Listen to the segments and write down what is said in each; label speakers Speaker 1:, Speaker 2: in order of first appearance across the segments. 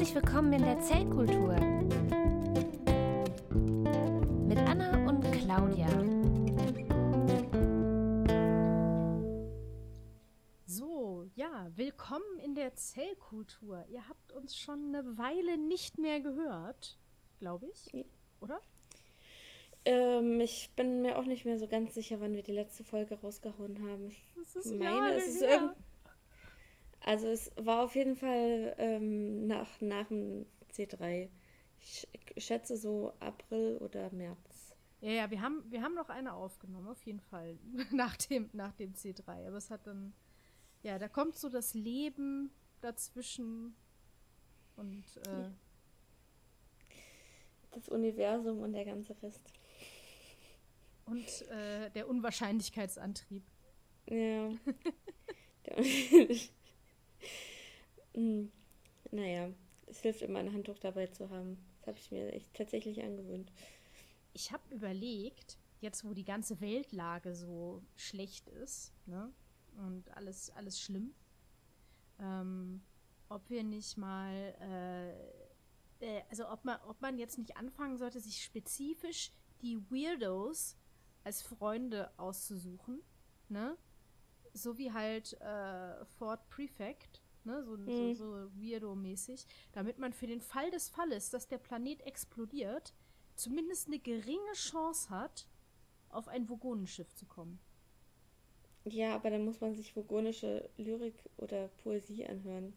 Speaker 1: Herzlich willkommen in der Zellkultur mit Anna und Claudia.
Speaker 2: So, ja, willkommen in der Zellkultur. Ihr habt uns schon eine Weile nicht mehr gehört, glaube ich, oder?
Speaker 3: Ähm, ich bin mir auch nicht mehr so ganz sicher, wann wir die letzte Folge rausgehauen haben. Ich
Speaker 2: Das ist
Speaker 3: meine, es ist
Speaker 2: her.
Speaker 3: Also es war auf jeden Fall ähm, nach, nach dem C3. Ich sch- schätze so April oder März.
Speaker 2: Ja, ja, wir haben, wir haben noch eine aufgenommen, auf jeden Fall, nach dem, nach dem C3. Aber es hat dann, ja, da kommt so das Leben dazwischen und, äh,
Speaker 3: Das Universum und der ganze Rest.
Speaker 2: und äh, der Unwahrscheinlichkeitsantrieb.
Speaker 3: Ja. Der- Hm. naja, es hilft immer ein Handtuch dabei zu haben. Das habe ich mir echt tatsächlich angewöhnt.
Speaker 2: Ich habe überlegt, jetzt wo die ganze Weltlage so schlecht ist, ne, und alles, alles schlimm, ähm, ob wir nicht mal, äh, äh, also ob man, ob man jetzt nicht anfangen sollte, sich spezifisch die Weirdos als Freunde auszusuchen, ne, so wie halt äh, Fort Prefect, ne, so,
Speaker 3: Mhm.
Speaker 2: so, so Weirdo-mäßig, damit man für den Fall des Falles, dass der Planet explodiert, zumindest eine geringe Chance hat, auf ein Vogonenschiff zu kommen.
Speaker 3: Ja, aber dann muss man sich vogonische Lyrik oder Poesie anhören.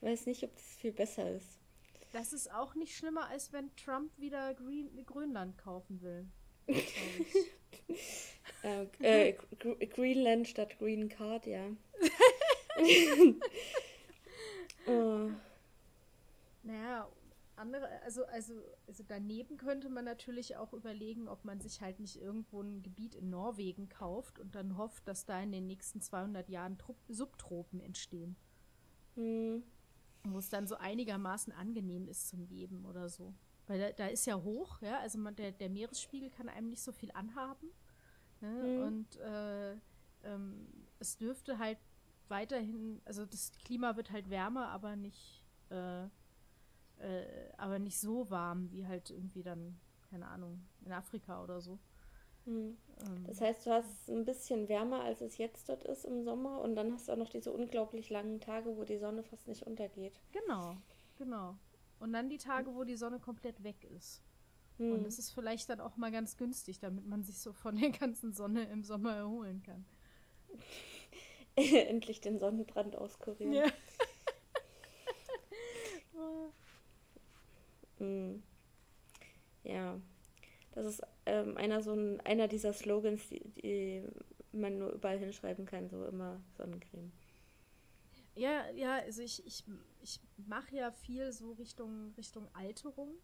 Speaker 3: Ich weiß nicht, ob das viel besser ist.
Speaker 2: Das ist auch nicht schlimmer, als wenn Trump wieder Green Grönland kaufen will.
Speaker 3: Äh, äh, Gr- Greenland statt Green Card, ja. Oh,
Speaker 2: naja, andere, also, also, also daneben könnte man natürlich auch überlegen, ob man sich halt nicht irgendwo ein Gebiet in Norwegen kauft und dann hofft, dass da in den nächsten 200 Jahren Trup Subtropen entstehen.
Speaker 3: hm,
Speaker 2: wo es dann so einigermaßen angenehm ist zum Leben oder so. Weil da, da ist ja hoch, ja, also man, der, der Meeresspiegel kann einem nicht so viel anhaben. Ne?
Speaker 3: Mhm.
Speaker 2: Und äh, ähm, es dürfte halt weiterhin, also das Klima wird halt wärmer, aber nicht, äh, äh, aber nicht so warm wie halt irgendwie dann, keine Ahnung, in Afrika oder so.
Speaker 3: hm.
Speaker 2: Ähm,
Speaker 3: Das heißt, du hast es ein bisschen wärmer, als es jetzt dort ist im Sommer und dann hast du auch noch diese unglaublich langen Tage, wo die Sonne fast nicht untergeht.
Speaker 2: genau, genau. Und dann die Tage, wo die Sonne komplett weg ist.
Speaker 3: Hm.
Speaker 2: Und es ist vielleicht dann auch mal ganz günstig, damit man sich so von der ganzen Sonne im Sommer erholen kann.
Speaker 3: Endlich den Sonnenbrand auskurieren.
Speaker 2: Ja.
Speaker 3: Hm. Ja, das ist ähm, einer so ein, einer dieser Slogans, die, die man nur überall hinschreiben kann, so immer Sonnencreme.
Speaker 2: ja, ja, also ich, ich, ich mache ja viel so Richtung, Richtung Alterung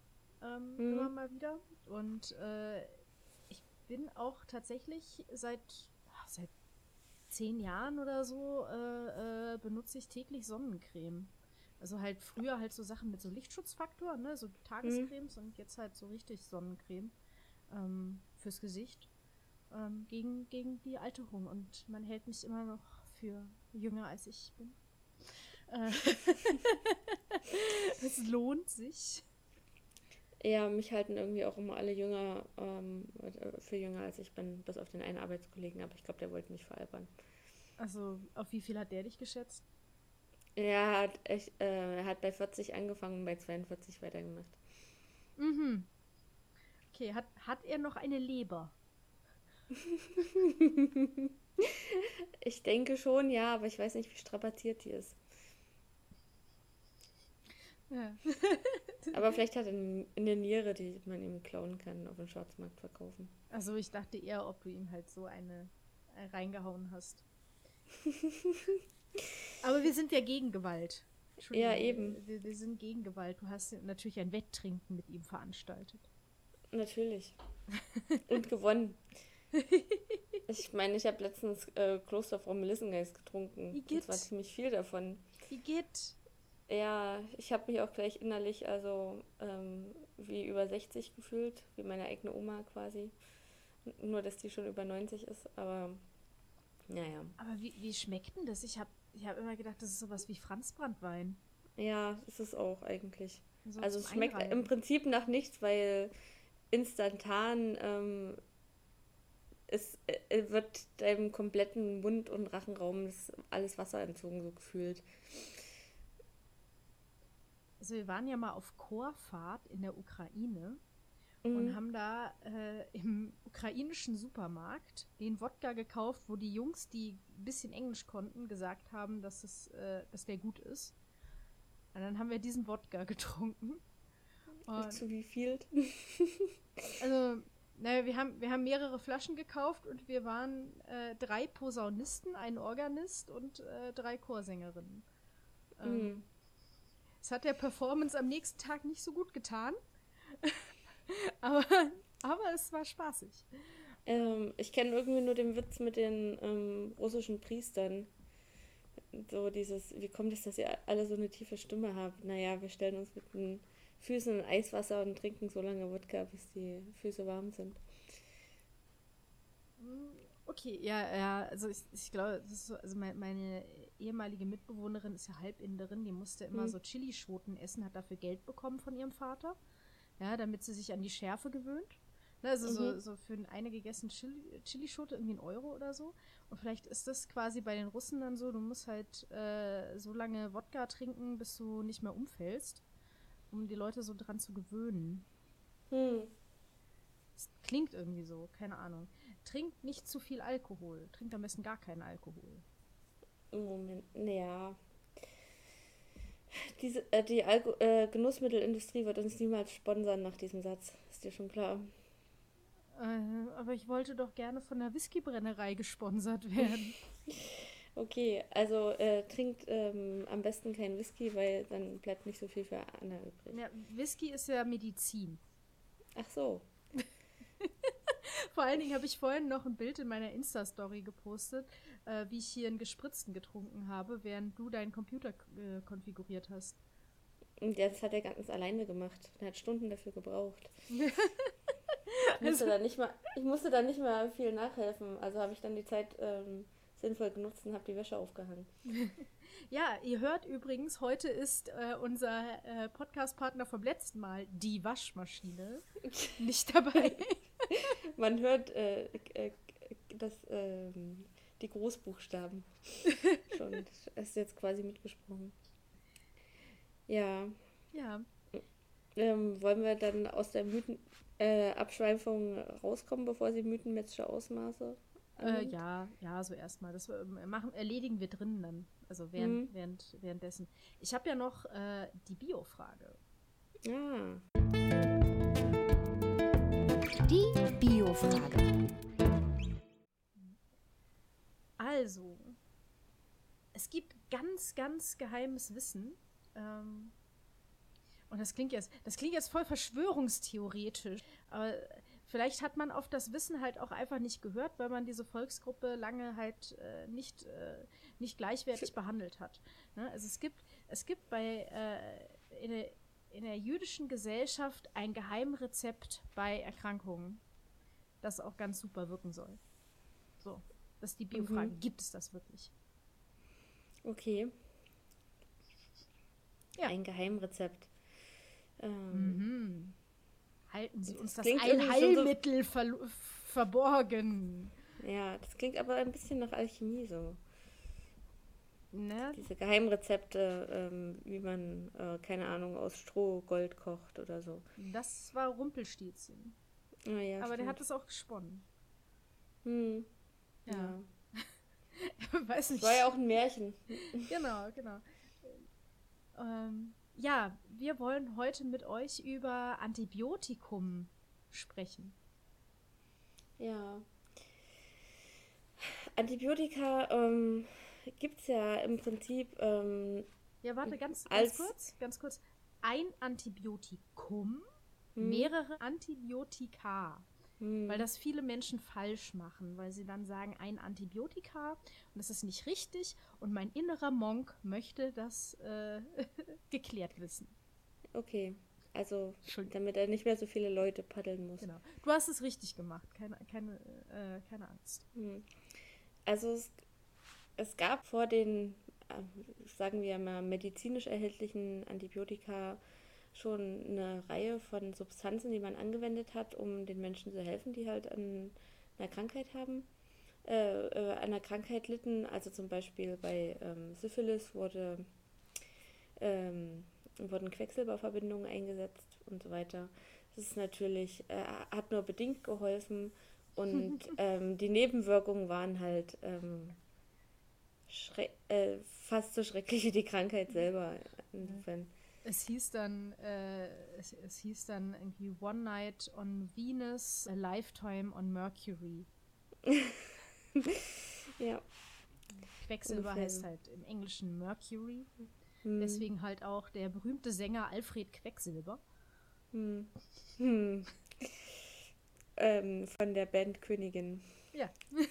Speaker 2: ähm,
Speaker 3: Mhm.
Speaker 2: immer mal wieder. Und äh, ich bin auch tatsächlich seit zehn Jahren oder so äh, äh, benutze ich täglich Sonnencreme. Also halt früher halt so Sachen mit so Lichtschutzfaktor, ne, so Tagescremes und jetzt halt so richtig Sonnencreme ähm, fürs Gesicht ähm, gegen, gegen die Alterung. Und man hält mich immer noch für jünger als ich bin. Äh, es lohnt sich.
Speaker 3: Ja, mich halten irgendwie auch immer alle jünger, ähm, äh, für jünger als ich bin, bis auf den einen Arbeitskollegen, aber ich glaube, der wollte mich veralbern.
Speaker 2: Also, auf wie viel hat der dich geschätzt?
Speaker 3: Er hat, echt, äh, er hat bei 40 angefangen und bei 42 weitergemacht.
Speaker 2: Mhm. Okay, hat, hat er noch eine Leber?
Speaker 3: Ich denke schon, ja, aber ich weiß nicht, wie strapaziert die ist.
Speaker 2: Ja.
Speaker 3: Aber vielleicht hat er eine Niere, die man ihm klauen kann, auf dem Schwarzmarkt verkaufen.
Speaker 2: Also, ich dachte eher, ob du ihm halt so eine äh, reingehauen hast. Aber wir sind ja gegen Gewalt. Entschuldigung,
Speaker 3: Ja, eben.
Speaker 2: Wir, wir sind gegen Gewalt. Du hast natürlich ein Wetttrinken mit ihm veranstaltet.
Speaker 3: Natürlich. Und gewonnen. Ich meine, ich habe letztens äh, Klosterfrau Melissengeist getrunken.
Speaker 2: Wie
Speaker 3: Und
Speaker 2: geht's?
Speaker 3: zwar ziemlich viel davon.
Speaker 2: Wie geht?
Speaker 3: Ja, ich habe mich auch gleich innerlich also ähm, wie über 60 gefühlt, wie meine eigene Oma quasi. Nur, dass die schon über 90 ist, aber naja.
Speaker 2: Aber wie, wie schmeckt denn das? Ich habe ich hab immer gedacht, das ist sowas wie Franzbranntwein.
Speaker 3: Ja, ist es auch eigentlich.
Speaker 2: So
Speaker 3: also es schmeckt
Speaker 2: Einreiben.
Speaker 3: im Prinzip nach nichts, weil instantan ähm, es äh, wird deinem kompletten Mund- und Rachenraum alles Wasser entzogen, so gefühlt.
Speaker 2: Also wir waren ja mal auf Chorfahrt in der Ukraine
Speaker 3: Mhm.
Speaker 2: und haben da äh, im ukrainischen Supermarkt den Wodka gekauft, wo die Jungs, die ein bisschen Englisch konnten, gesagt haben, dass, es, äh, dass der gut ist. Und dann haben wir diesen Wodka getrunken. Und
Speaker 3: Zu wie viel?
Speaker 2: Also, naja, wir haben, wir haben mehrere Flaschen gekauft und wir waren äh, drei Posaunisten, ein Organist und äh, drei Chorsängerinnen. Ähm,
Speaker 3: Mhm.
Speaker 2: Es hat der Performance am nächsten Tag nicht so gut getan. aber, aber es war spaßig.
Speaker 3: Ähm, ich kenne irgendwie nur den Witz mit den ähm, russischen Priestern. So dieses, wie kommt es, dass ihr alle so eine tiefe Stimme habt? Naja, wir stellen uns mit den Füßen in Eiswasser und trinken so lange Wodka, bis die Füße warm sind.
Speaker 2: Okay, ja, ja, also ich, ich glaube, das ist so, also mein, meine ehemalige Mitbewohnerin ist ja Halbinderin, die musste immer
Speaker 3: Hm.
Speaker 2: so Chilischoten essen, hat dafür Geld bekommen von ihrem Vater, ja, damit sie sich an die Schärfe gewöhnt. Ne, also so,
Speaker 3: Mhm.
Speaker 2: so für eine gegessen Chili, Chilischote irgendwie ein Euro oder so. Und vielleicht ist das quasi bei den Russen dann so, du musst halt äh, so lange Wodka trinken, bis du nicht mehr umfällst, um die Leute so dran zu gewöhnen.
Speaker 3: Hm.
Speaker 2: Das klingt irgendwie so, keine Ahnung. Trinkt nicht zu viel Alkohol. Trinkt am besten gar keinen Alkohol.
Speaker 3: Moment, ja. Diese, äh, die Alko äh, Genussmittelindustrie wird uns niemals sponsern nach diesem Satz. Ist dir schon klar?
Speaker 2: Äh, aber ich wollte doch gerne von der Whiskybrennerei gesponsert werden.
Speaker 3: Okay, also äh, trinkt ähm, am besten kein Whisky, weil dann bleibt nicht so viel für Anna übrig.
Speaker 2: ja, Whisky ist ja Medizin.
Speaker 3: Ach so.
Speaker 2: Vor allen Dingen habe ich vorhin noch ein Bild in meiner Insta-Story gepostet, äh, wie ich hier einen gespritzten getrunken habe, während du deinen Computer äh, konfiguriert hast.
Speaker 3: Und das hat er ganz alleine gemacht. Er hat Stunden dafür gebraucht. Ich musste, da nicht mal, ich musste da nicht mal viel nachhelfen. Also habe ich dann die Zeit ähm, sinnvoll genutzt und habe die Wäsche aufgehangen.
Speaker 2: Ja, ihr hört übrigens, heute ist äh, unser äh, Podcast-Partner vom letzten Mal, die Waschmaschine, nicht dabei.
Speaker 3: Man hört äh, äh, das, ähm, die Großbuchstaben schon. Das ist jetzt quasi mitgesprochen. Ja.
Speaker 2: ja,
Speaker 3: Ähm, wollen wir dann aus der Mythen äh, Abschweifung rauskommen, bevor sie mythenmetzische Ausmaße
Speaker 2: Äh, ja, ja, so erstmal. Das äh, machen, erledigen wir drinnen dann. Also während,
Speaker 3: Mhm.
Speaker 2: während, währenddessen. Ich habe ja noch äh, die Bio-Frage.
Speaker 3: Ah.
Speaker 1: Die Bio-Frage.
Speaker 2: Also, es gibt ganz, ganz geheimes Wissen. Ähm, und das klingt jetzt, das klingt jetzt voll verschwörungstheoretisch. Aber vielleicht hat man auf das Wissen halt auch einfach nicht gehört, weil man diese Volksgruppe lange halt äh, nicht, äh, nicht gleichwertig behandelt hat. Ne? Also es gibt, es gibt bei äh, in, der, in der jüdischen Gesellschaft ein Geheimrezept bei Erkrankungen, das auch ganz super wirken soll. So, das ist die Biofrage. Gibt es das wirklich?
Speaker 3: Okay.
Speaker 2: Ja.
Speaker 3: Ein Geheimrezept. Ähm,
Speaker 2: Mhm. Halten Sie
Speaker 3: Das
Speaker 2: uns das
Speaker 3: klingt irgendwie schon so-
Speaker 2: verlo- verborgen.
Speaker 3: Ja, das klingt aber ein bisschen nach Alchemie so.
Speaker 2: Ne?
Speaker 3: Diese Geheimrezepte, ähm, wie man, äh, keine Ahnung, aus Stroh Gold kocht oder so.
Speaker 2: Das war Rumpelstilzchen.
Speaker 3: Ah, ja,
Speaker 2: Aber der
Speaker 3: stimmt.
Speaker 2: hat es auch gesponnen.
Speaker 3: Hm.
Speaker 2: Ja.
Speaker 3: Ja.
Speaker 2: Weiß nicht.
Speaker 3: War ja auch ein Märchen.
Speaker 2: Genau, genau. Ähm, ja, wir wollen heute mit euch über Antibiotikum sprechen.
Speaker 3: Ja. Antibiotika ähm, gibt es ja im Prinzip. Ähm,
Speaker 2: Ja, warte, ganz, ganz kurz, ganz kurz. Ein Antibiotikum,
Speaker 3: hm,
Speaker 2: mehrere Antibiotika.
Speaker 3: Hm,
Speaker 2: Weil das viele Menschen falsch machen, weil sie dann sagen, ein Antibiotika und das ist nicht richtig und mein innerer Monk möchte das äh, geklärt wissen.
Speaker 3: Okay. Also, damit er nicht mehr so viele Leute paddeln muss.
Speaker 2: Genau. Du hast es richtig gemacht, keine, keine, äh, keine Angst.
Speaker 3: Hm. Also es, es gab vor den sagen wir mal, medizinisch erhältlichen Antibiotika schon eine Reihe von Substanzen, die man angewendet hat, um den Menschen zu helfen, die halt an einer Krankheit haben, äh, äh, einer Krankheit litten. Also zum Beispiel bei ähm, Syphilis wurde, ähm, wurden Quecksilberverbindungen eingesetzt und so weiter. Das ist natürlich, äh, hat nur bedingt geholfen und ähm, die Nebenwirkungen waren halt ähm, äh, fast so schrecklich wie die Krankheit selber. Insofern.
Speaker 2: Es hieß dann, äh, es, es, hieß dann irgendwie One Night on Venus, a Lifetime on Mercury.
Speaker 3: ja.
Speaker 2: Quecksilber heißt halt im Englischen Mercury. Hm. Deswegen halt auch der berühmte Sänger Alfred Quecksilber.
Speaker 3: Hm. Hm. Ähm, von der Band Königin.
Speaker 2: Ja.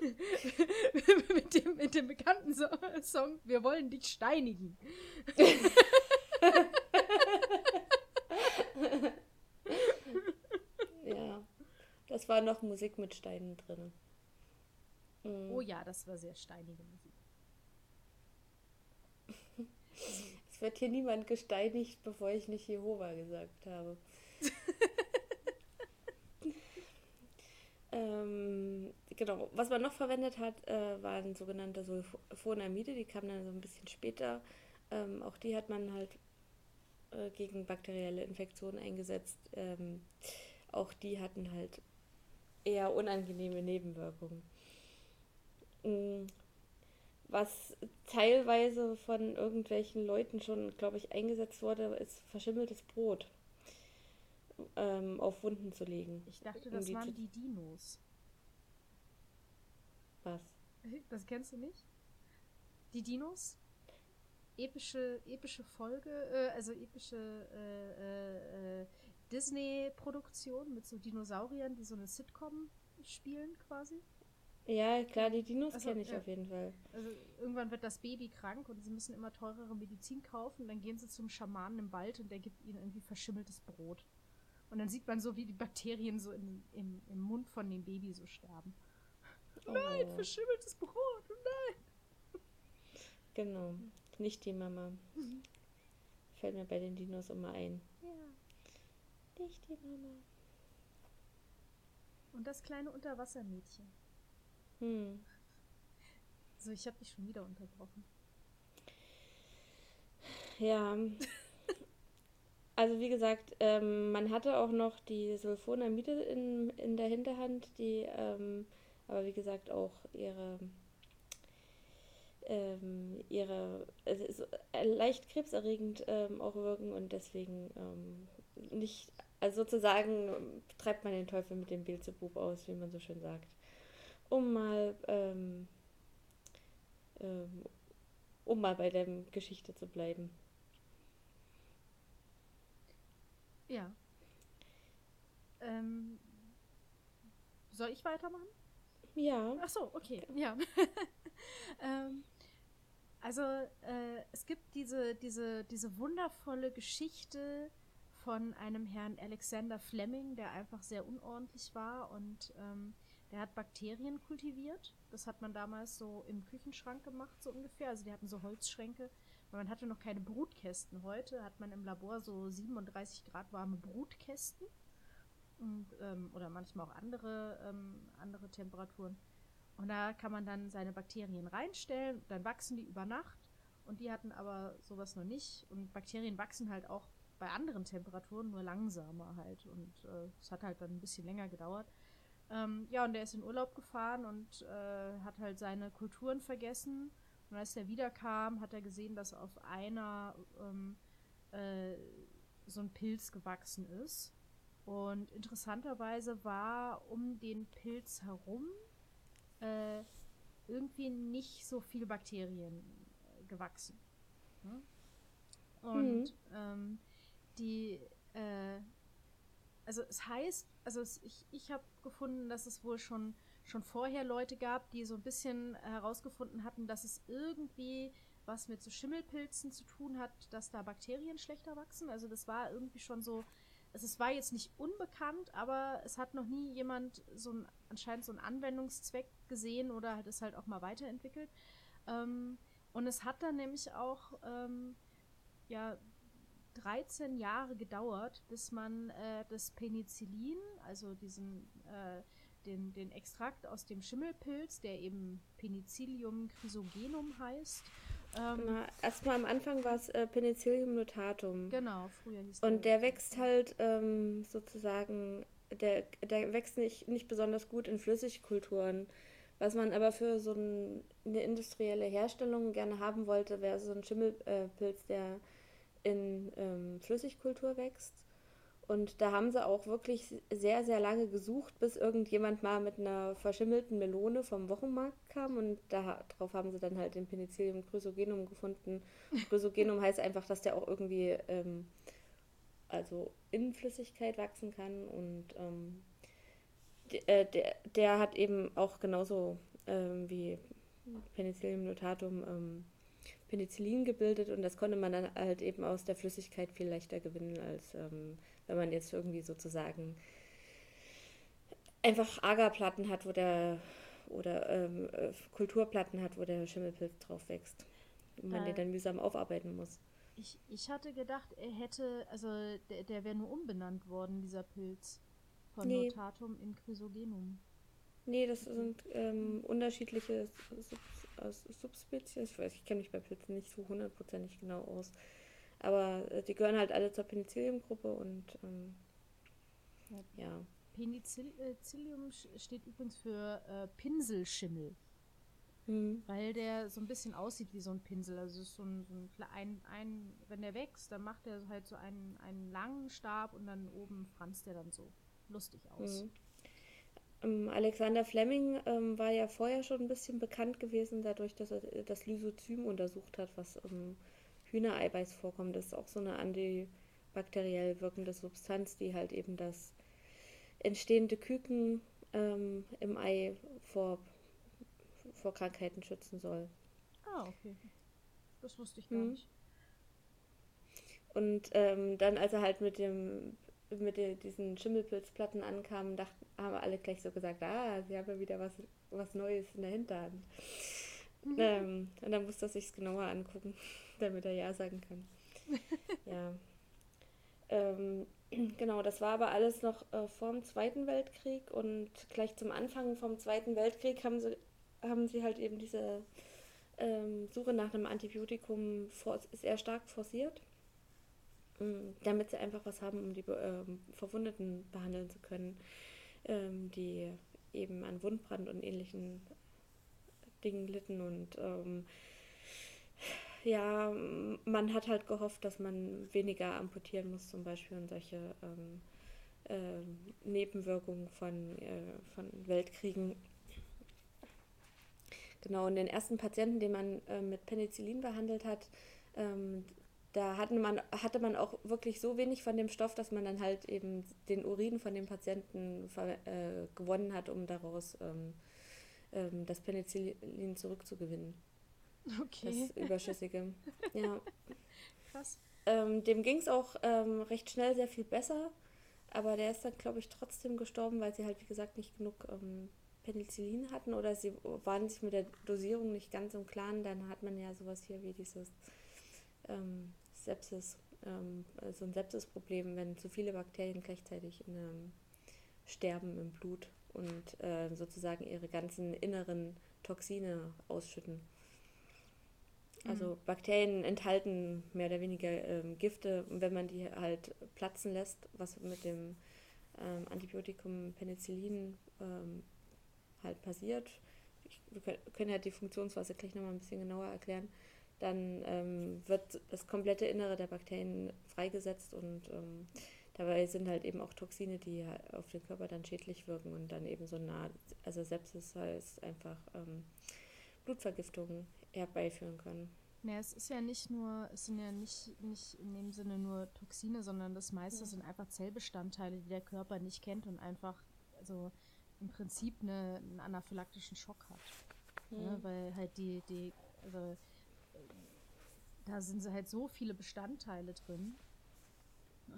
Speaker 2: mit, dem, mit dem bekannten so Song Wir wollen dich steinigen.
Speaker 3: ja, das war noch Musik mit Steinen drin.
Speaker 2: Mhm. Oh ja, das war sehr steinige Musik.
Speaker 3: Es wird hier niemand gesteinigt, bevor ich nicht Jehova gesagt habe. Ähm, genau, was man noch verwendet hat, äh, waren sogenannte Sulfonamide, die kamen dann so ein bisschen später. Ähm, auch die hat man halt äh, gegen bakterielle Infektionen eingesetzt. Ähm, auch die hatten halt eher unangenehme Nebenwirkungen. Mm, was teilweise von irgendwelchen Leuten schon, glaube ich, eingesetzt wurde, ist verschimmeltes Brot ähm, auf Wunden zu legen.
Speaker 2: Ich dachte, das um die waren die Dinos.
Speaker 3: Was?
Speaker 2: Das kennst du nicht? Die Dinos? Epische, epische Folge, äh, also epische äh, äh, äh Disney-Produktion mit so Dinosauriern, die so eine Sitcom spielen quasi.
Speaker 3: Ja, klar, die Dinos also, kenne ich ja. auf jeden Fall.
Speaker 2: Also irgendwann wird das Baby krank und sie müssen immer teurere Medizin kaufen. Dann gehen sie zum Schamanen im Wald und der gibt ihnen irgendwie verschimmeltes Brot. Und dann sieht man so, wie die Bakterien so in, im, im Mund von dem Baby so sterben. Oh. Nein, verschimmeltes Brot, oh nein.
Speaker 3: Genau, nicht die Mama. Mhm. Fällt mir bei den Dinos immer ein.
Speaker 2: Ja. Nicht die Mama. Und das kleine Unterwassermädchen. Hm. So, ich habe dich schon wieder unterbrochen.
Speaker 3: Ja. Also wie gesagt, ähm, man hatte auch noch die Sulfonamide in, in der Hinterhand, die ähm, aber wie gesagt auch ihre ähm, ihre also leicht krebserregend ähm, auch wirken und deswegen ähm, nicht, also sozusagen treibt man den Teufel mit dem Beelzebub aus, wie man so schön sagt um mal, ähm, um mal bei der Geschichte zu bleiben.
Speaker 2: Ja. Ähm, soll ich weitermachen?
Speaker 3: Ja.
Speaker 2: Ach so, okay, ja. ähm, also äh, es gibt diese, diese, diese wundervolle Geschichte von einem Herrn Alexander Fleming, der einfach sehr unordentlich war und ähm, der hat Bakterien kultiviert. Das hat man damals so im Küchenschrank gemacht, so ungefähr. Also die hatten so Holzschränke. Weil man hatte noch keine Brutkästen. Heute hat man im Labor so 37 Grad warme Brutkästen. Und, ähm, oder manchmal auch andere, ähm, andere Temperaturen. Und da kann man dann seine Bakterien reinstellen, dann wachsen die über Nacht. Und die hatten aber sowas noch nicht. Und Bakterien wachsen halt auch bei anderen Temperaturen, nur langsamer halt. Und äh, es äh, hat halt dann ein bisschen länger gedauert. Ähm, ja, und der ist in Urlaub gefahren und äh, hat halt seine Kulturen vergessen. Und als er wiederkam, hat er gesehen, dass auf einer ähm, äh, so ein Pilz gewachsen ist. Und interessanterweise war um den Pilz herum äh, irgendwie nicht so viele Bakterien äh, gewachsen. Hm? Und mhm. ähm, die, äh, also es heißt, also es, ich, ich habe gefunden, dass es wohl schon, schon vorher Leute gab, die so ein bisschen herausgefunden hatten, dass es irgendwie was mit so Schimmelpilzen zu tun hat, dass da Bakterien schlechter wachsen. Also das war irgendwie schon so, also es war jetzt nicht unbekannt, aber es hat noch nie jemand so ein, anscheinend so einen Anwendungszweck gesehen oder hat es halt auch mal weiterentwickelt. Ähm, und es hat dann nämlich auch ähm, ja 13 Jahre gedauert, bis man äh, das Penicillin, also diesen äh, den, den Extrakt aus dem Schimmelpilz, der eben Penicillium chrysogenum heißt.
Speaker 3: Ähm, erstmal am Anfang war es äh, Penicillium notatum.
Speaker 2: Genau, früher hieß
Speaker 3: Und der, der wächst halt ähm, sozusagen, der, der wächst nicht, nicht besonders gut in Flüssigkulturen. Was man aber für so ein, eine industrielle Herstellung gerne haben wollte, wäre so ein Schimmelpilz, der in ähm, Flüssigkultur wächst. Und da haben sie auch wirklich sehr, sehr lange gesucht, bis irgendjemand mal mit einer verschimmelten Melone vom Wochenmarkt kam. Und darauf haben sie dann halt den Penicillium chrysogenum gefunden. Chrysogenum heißt einfach, dass der auch irgendwie ähm, also in Flüssigkeit wachsen kann. Und ähm, der, der, der, hat eben auch genauso ähm, wie Penicillium notatum ähm, Penicillin gebildet. Und das konnte man dann halt eben aus der Flüssigkeit viel leichter gewinnen als ähm, wenn man jetzt irgendwie sozusagen einfach Agerplatten hat, wo der oder ähm, äh, Kulturplatten hat, wo der Schimmelpilz drauf wächst und man äh, den dann mühsam aufarbeiten muss.
Speaker 2: Ich, ich hatte gedacht, er hätte, also der, der wäre nur umbenannt worden, dieser Pilz. Von nee. Notatum in Chrysogenum.
Speaker 3: Nee, das sind ähm, unterschiedliche Subs Subspezies. Ich weiß, ich kenne mich bei Pilzen nicht so hundertprozentig genau aus. Aber äh, die gehören halt alle zur Penicillium-Gruppe und ähm, ja. ja.
Speaker 2: Penicillium steht übrigens für äh, Pinselschimmel. Mhm. Weil der so ein bisschen aussieht wie so ein Pinsel. Also ist so ein, so ein, ein, wenn der wächst, dann macht er halt so einen, einen langen Stab und dann oben franzt der dann so lustig aus. Mhm.
Speaker 3: Ähm, Alexander Fleming ähm, war ja vorher schon ein bisschen bekannt gewesen, dadurch, dass er das Lysozym untersucht hat, was ähm, Hühnereiweiß vorkommt. Das ist auch so eine antibakteriell wirkende Substanz, die halt eben das entstehende Küken ähm, im Ei vor, vor Krankheiten schützen soll.
Speaker 2: Ah, okay. Das wusste ich gar mhm. nicht.
Speaker 3: Und ähm, dann, als er halt mit dem mit der, diesen Schimmelpilzplatten ankam, dachten, haben alle gleich so gesagt, ah, sie haben ja wieder was, was Neues in der Hinterhand. Mhm. Ähm, und dann musste er sich genauer angucken damit er Ja sagen kann. ja. Ähm, genau, das war aber alles noch äh, vor dem Zweiten Weltkrieg und gleich zum Anfang vom Zweiten Weltkrieg haben sie, haben sie halt eben diese ähm, Suche nach einem Antibiotikum for sehr stark forciert, ähm, damit sie einfach was haben, um die ähm, Verwundeten behandeln zu können, ähm, die eben an Wundbrand und ähnlichen Dingen litten und ähm, ja, man hat halt gehofft, dass man weniger amputieren muss, zum Beispiel und solche ähm, äh, Nebenwirkungen von, äh, von Weltkriegen. Genau, und den ersten Patienten, den man äh, mit Penicillin behandelt hat, ähm, da hatten man, hatte man auch wirklich so wenig von dem Stoff, dass man dann halt eben den Urin von dem Patienten äh, gewonnen hat, um daraus ähm, ähm das Penicillin zurückzugewinnen. Okay. Das Überschüssige. ja. Krass. Ähm, dem ging es auch ähm, recht schnell sehr viel besser, aber der ist dann, glaube ich, trotzdem gestorben, weil sie halt, wie gesagt, nicht genug ähm, Penicillin hatten oder sie waren sich mit der Dosierung nicht ganz im Klaren. Dann hat man ja sowas hier wie dieses ähm, Sepsis, ähm, so ein Sepsisproblem, wenn zu viele Bakterien gleichzeitig in, sterben im Blut und äh, sozusagen ihre ganzen inneren Toxine ausschütten. Also mhm. Bakterien enthalten mehr oder weniger ähm, Gifte und wenn man die halt platzen lässt, was mit dem ähm, Antibiotikum Penicillin ähm, halt passiert, ich, wir können ja die Funktionsweise gleich nochmal ein bisschen genauer erklären, dann ähm, wird das komplette Innere der Bakterien freigesetzt und ähm, dabei sind halt eben auch Toxine, die auf den Körper dann schädlich wirken und dann eben so eine also Sepsis heißt einfach ähm, Blutvergiftung herbeiführen können.
Speaker 2: Ja, es ist ja nicht nur, es sind ja nicht, nicht in dem Sinne nur Toxine, sondern das meiste ja. sind einfach Zellbestandteile, die der Körper nicht kennt und einfach, also im Prinzip eine, einen anaphylaktischen Schock hat. Ja. Ne? Weil halt die, die, also da sind halt so viele Bestandteile drin.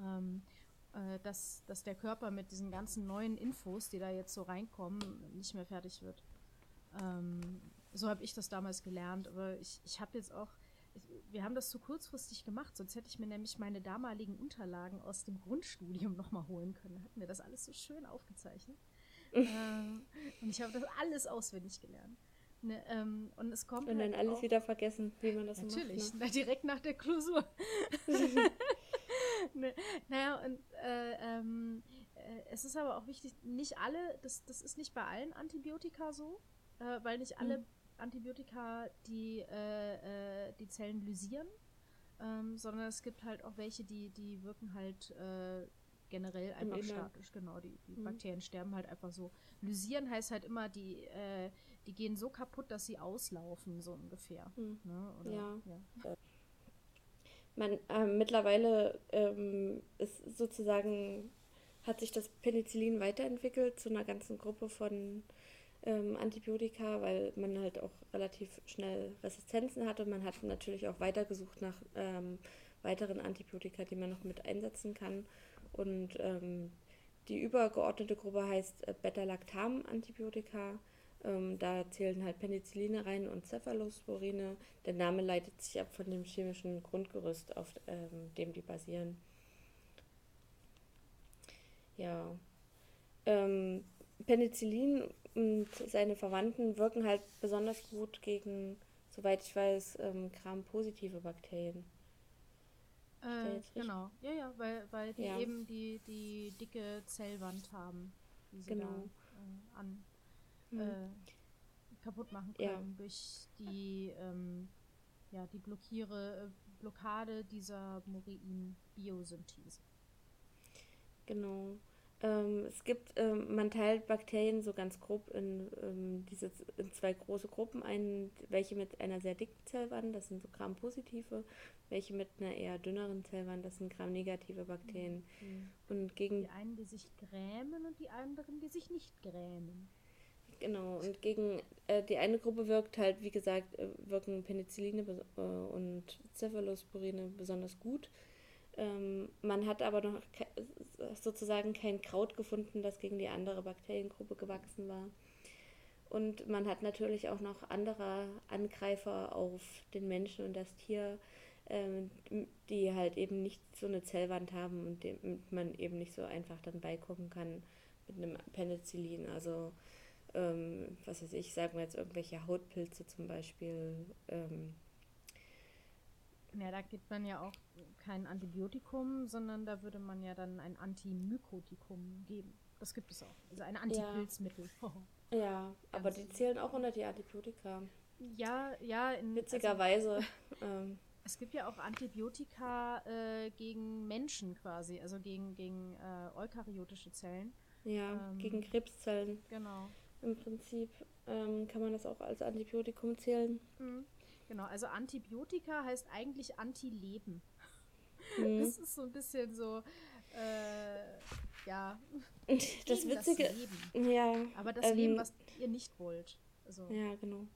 Speaker 2: Ähm, äh, dass, dass der Körper mit diesen ganzen neuen Infos, die da jetzt so reinkommen, nicht mehr fertig wird. Ähm, so habe ich das damals gelernt, aber ich, ich habe jetzt auch, ich, wir haben das zu kurzfristig gemacht, sonst hätte ich mir nämlich meine damaligen Unterlagen aus dem Grundstudium nochmal holen können. Da hatten wir das alles so schön aufgezeichnet. ähm, und ich habe das alles auswendig gelernt. Ne, ähm, und es kommt.
Speaker 3: Und dann halt alles auch, wieder vergessen, wie man das
Speaker 2: natürlich, macht. Natürlich, ne? direkt nach der Klausur. ne, naja, und äh, ähm, äh, es ist aber auch wichtig, nicht alle, das, das ist nicht bei allen Antibiotika so, äh, weil nicht alle mhm. Antibiotika die, äh, äh, die Zellen lysieren, ähm, sondern es gibt halt auch welche, die, die wirken halt äh, generell einfach statisch, genau. Die, die mhm. Bakterien sterben halt einfach so. Lysieren heißt halt immer, die, äh, die gehen so kaputt, dass sie auslaufen, so ungefähr. Mhm. Ne? Oder,
Speaker 3: ja. ja. Man, äh, mittlerweile ähm, ist sozusagen, hat sich das Penicillin weiterentwickelt zu einer ganzen Gruppe von ähm, Antibiotika, weil man halt auch relativ schnell Resistenzen hatte. Man hat natürlich auch weitergesucht nach ähm, weiteren Antibiotika, die man noch mit einsetzen kann. Und ähm, die übergeordnete Gruppe heißt äh, Beta-Lactam-Antibiotika. Ähm, da zählen halt Penicilline rein und Cephalosporine. Der Name leitet sich ab von dem chemischen Grundgerüst, auf ähm, dem die basieren. Ja. Ähm, Penicillin und seine Verwandten wirken halt besonders gut gegen, soweit ich weiß, ähm, Gram-positive Bakterien.
Speaker 2: Äh, genau, ja, ja, weil, weil die ja. eben die, die dicke Zellwand haben, die sie genau. da äh, an mhm. äh, kaputt machen können ja. durch die, ähm, ja, die Blockiere, äh, Blockade dieser Muriin-Biosynthese.
Speaker 3: Genau. Ähm, es gibt, ähm, man teilt Bakterien so ganz grob in, ähm, diese, in zwei große Gruppen ein, welche mit einer sehr dicken Zellwand, das sind so Gram-positive, welche mit einer eher dünneren Zellwand, das sind Gram-negative Bakterien. Mhm. Und gegen
Speaker 2: die einen, die sich grämen und die anderen, die sich nicht grämen.
Speaker 3: Genau, und gegen äh, die eine Gruppe wirkt halt, wie gesagt, äh, wirken Penicilline äh, und Cephalosporine besonders gut. Ähm, man hat aber noch sozusagen kein Kraut gefunden, das gegen die andere Bakteriengruppe gewachsen war. Und man hat natürlich auch noch andere Angreifer auf den Menschen und das Tier, ähm, die halt eben nicht so eine Zellwand haben und dem man eben nicht so einfach dann beikommen kann mit einem Penicillin. Also, ähm, was weiß ich, sagen wir jetzt irgendwelche Hautpilze zum Beispiel. Ähm,
Speaker 2: ja, da gibt man ja auch kein Antibiotikum, sondern da würde man ja dann ein Antimykotikum geben. Das gibt es auch. Also ein Antipilzmittel.
Speaker 3: Ja, ja aber die zählen auch unter die Antibiotika.
Speaker 2: Ja, ja.
Speaker 3: In, Witzigerweise. Also,
Speaker 2: es gibt ja auch Antibiotika äh, gegen Menschen quasi, also gegen, gegen äh, eukaryotische Zellen.
Speaker 3: Ja, ähm, gegen Krebszellen.
Speaker 2: Genau.
Speaker 3: Im Prinzip ähm, kann man das auch als Antibiotikum zählen.
Speaker 2: Mhm. Genau, also Antibiotika heißt eigentlich Anti-Leben. Mhm. Das ist so ein bisschen so, äh, ja.
Speaker 3: Das Witzige. Das Leben. Ja.
Speaker 2: Aber das ähm, Leben, was ihr nicht wollt. Also.
Speaker 3: Ja, genau.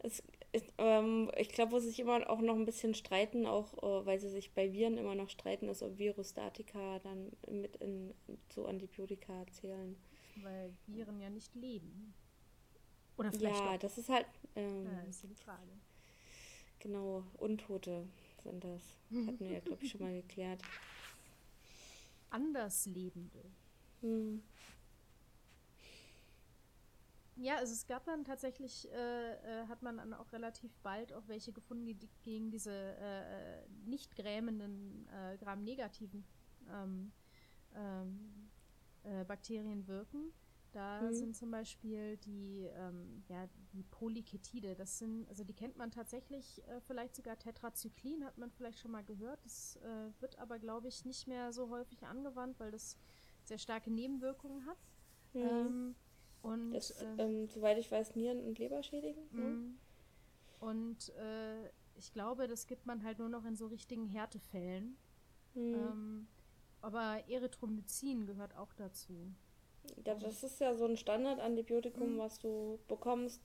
Speaker 3: Es, ist, ähm, ich glaube, wo sie sich immer auch noch ein bisschen streiten, auch äh, weil sie sich bei Viren immer noch streiten, ist, ob Virostatika dann mit in, zu Antibiotika zählen.
Speaker 2: Weil Viren ja nicht leben.
Speaker 3: Oder vielleicht. Ja, auch. das ist halt. Ähm,
Speaker 2: ja, das ist die Frage.
Speaker 3: Genau, Untote sind das. Hatten wir ja, glaube ich, schon mal geklärt.
Speaker 2: Anderslebende. Hm. Ja, also es gab dann tatsächlich, äh, äh, hat man dann auch relativ bald auch welche gefunden, die gegen diese äh, äh nicht grämenden, äh, gramnegativen ähm, ähm, äh, Bakterien wirken. Da mhm. sind zum Beispiel die, ähm, ja, die Polyketide. Das sind, also die kennt man tatsächlich, äh, vielleicht sogar Tetrazyklin hat man vielleicht schon mal gehört. Das äh, wird aber, glaube ich, nicht mehr so häufig angewandt, weil das sehr starke Nebenwirkungen hat. Mhm. Ähm, und
Speaker 3: das, äh, ähm, soweit ich weiß, Nieren- und Leberschädigend. Ne? Mhm.
Speaker 2: Und äh, ich glaube, das gibt man halt nur noch in so richtigen Härtefällen. Mhm. Ähm, aber Erythromycin gehört auch dazu.
Speaker 3: Ja, das ist ja so ein Standardantibiotikum, mhm. was du bekommst,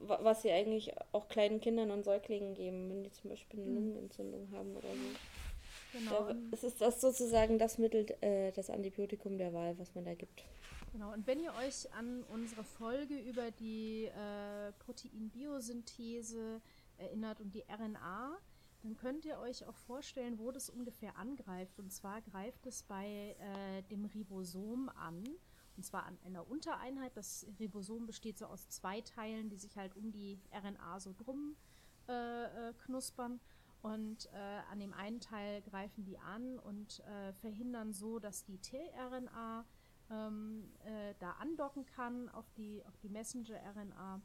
Speaker 3: was sie eigentlich auch kleinen Kindern und Säuglingen geben, wenn die zum Beispiel eine mhm. Lungenentzündung haben oder so.
Speaker 2: Genau.
Speaker 3: Da, es ist das sozusagen das Mittel, äh, das Antibiotikum der Wahl, was man da gibt.
Speaker 2: Genau, und wenn ihr euch an unsere Folge über die äh, Proteinbiosynthese erinnert und die RNA, dann könnt ihr euch auch vorstellen, wo das ungefähr angreift. Und zwar greift es bei äh, dem Ribosom an. Und zwar an einer Untereinheit. Das Ribosom besteht so aus zwei Teilen, die sich halt um die RNA so drum äh, äh, knuspern. Und äh, an dem einen Teil greifen die an und äh, verhindern so, dass die tRNA ähm, äh, da andocken kann auf die, auf die Messenger-RNA.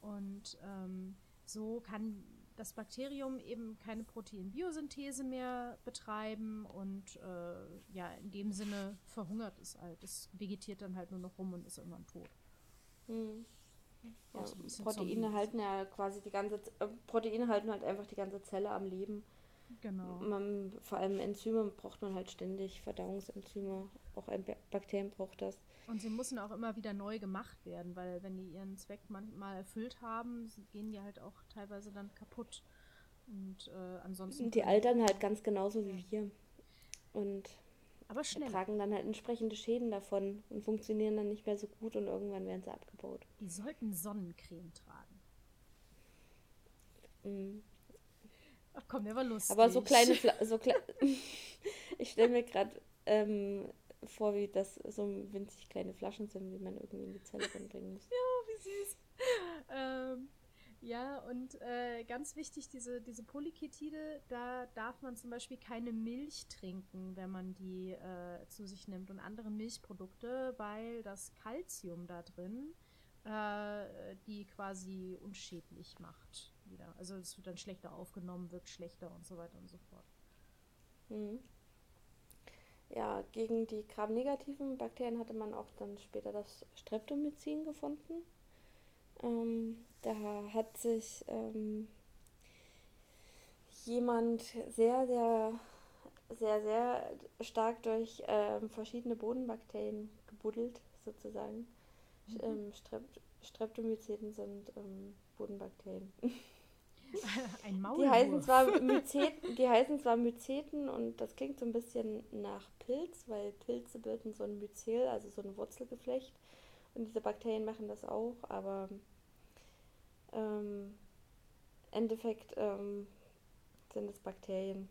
Speaker 2: Und ähm, so kann das Bakterium eben keine Proteinbiosynthese mehr betreiben und äh, ja, in dem Sinne verhungert es halt. Es vegetiert dann halt nur noch rum und ist irgendwann tot.
Speaker 3: Hm. Ja,
Speaker 2: Auch so ein bisschen
Speaker 3: Proteine halten ja quasi die ganze äh, Proteine halten halt einfach die ganze Zelle am Leben.
Speaker 2: Genau.
Speaker 3: Man, vor allem Enzyme braucht man halt ständig, Verdauungsenzyme, auch ein Ba- Bakterien braucht das.
Speaker 2: Und sie müssen auch immer wieder neu gemacht werden, weil wenn die ihren Zweck manchmal erfüllt haben, gehen die halt auch teilweise dann kaputt. Und äh, ansonsten.
Speaker 3: Die altern halt ganz genauso wie wir. Und
Speaker 2: aber schnell.
Speaker 3: tragen dann halt entsprechende Schäden davon und funktionieren dann nicht mehr so gut und irgendwann werden sie abgebaut.
Speaker 2: Die sollten Sonnencreme tragen.
Speaker 3: Mhm.
Speaker 2: Ach komm, der war lustig.
Speaker 3: Aber so kleine, Fla so kle ich stelle mir gerade ähm, vor, wie das so winzig kleine Flaschen sind, wie man irgendwie in die Zelle reinbringen muss.
Speaker 2: Oh, wie süß. ähm, ja, und äh, ganz wichtig, diese, diese Polyketide, da darf man zum Beispiel keine Milch trinken, wenn man die äh, zu sich nimmt und andere Milchprodukte, weil das Kalzium da drin äh, die quasi unschädlich macht wieder. Also es wird dann schlechter aufgenommen, wirkt schlechter und so weiter und so fort.
Speaker 3: Mhm. Ja, gegen die gramnegativen Bakterien hatte man auch dann später das Streptomycin gefunden. Ähm, da hat sich ähm, jemand sehr, sehr, sehr, sehr stark durch ähm, verschiedene Bodenbakterien gebuddelt, sozusagen.
Speaker 2: Mhm.
Speaker 3: Ähm, Strep Streptomyceten sind ähm, Bodenbakterien.
Speaker 2: Ein
Speaker 3: Die
Speaker 2: Maulwurf.
Speaker 3: heißen, zwar Myceten, die heißen zwar Myceten und das klingt so ein bisschen nach Pilz, weil Pilze bilden so ein Myzel, also so ein Wurzelgeflecht. Und diese Bakterien machen das auch, aber ähm, im Endeffekt ähm, sind es Bakterien.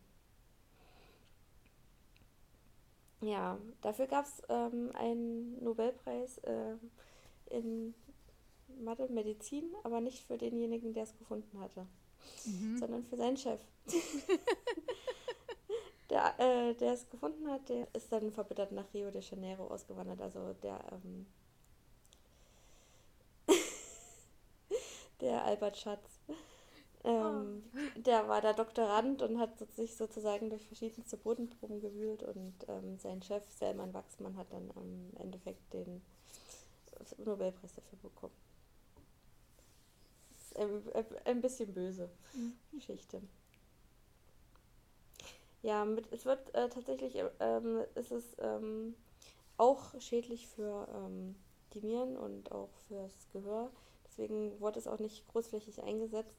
Speaker 3: Ja, dafür gab es ähm, einen Nobelpreis äh, in Mathe und Medizin, aber nicht für denjenigen, der es gefunden hatte
Speaker 2: Mhm.
Speaker 3: sondern für seinen Chef. der, äh, der es gefunden hat, der ist dann verbittert nach Rio de Janeiro ausgewandert. Also der, ähm, der Albert Schatz. Ähm, Der war da Doktorand und hat sich sozusagen durch verschiedenste Bodenproben gewühlt und ähm, sein Chef, Selman Wachsmann, hat dann im Endeffekt den Nobelpreis dafür bekommen. Ein, bisschen böse Geschichte. Ja, mit, es wird äh, tatsächlich, ähm, ist es ähm, auch schädlich für ähm, die Nieren und auch fürs Gehör. Deswegen wurde es auch nicht großflächig eingesetzt.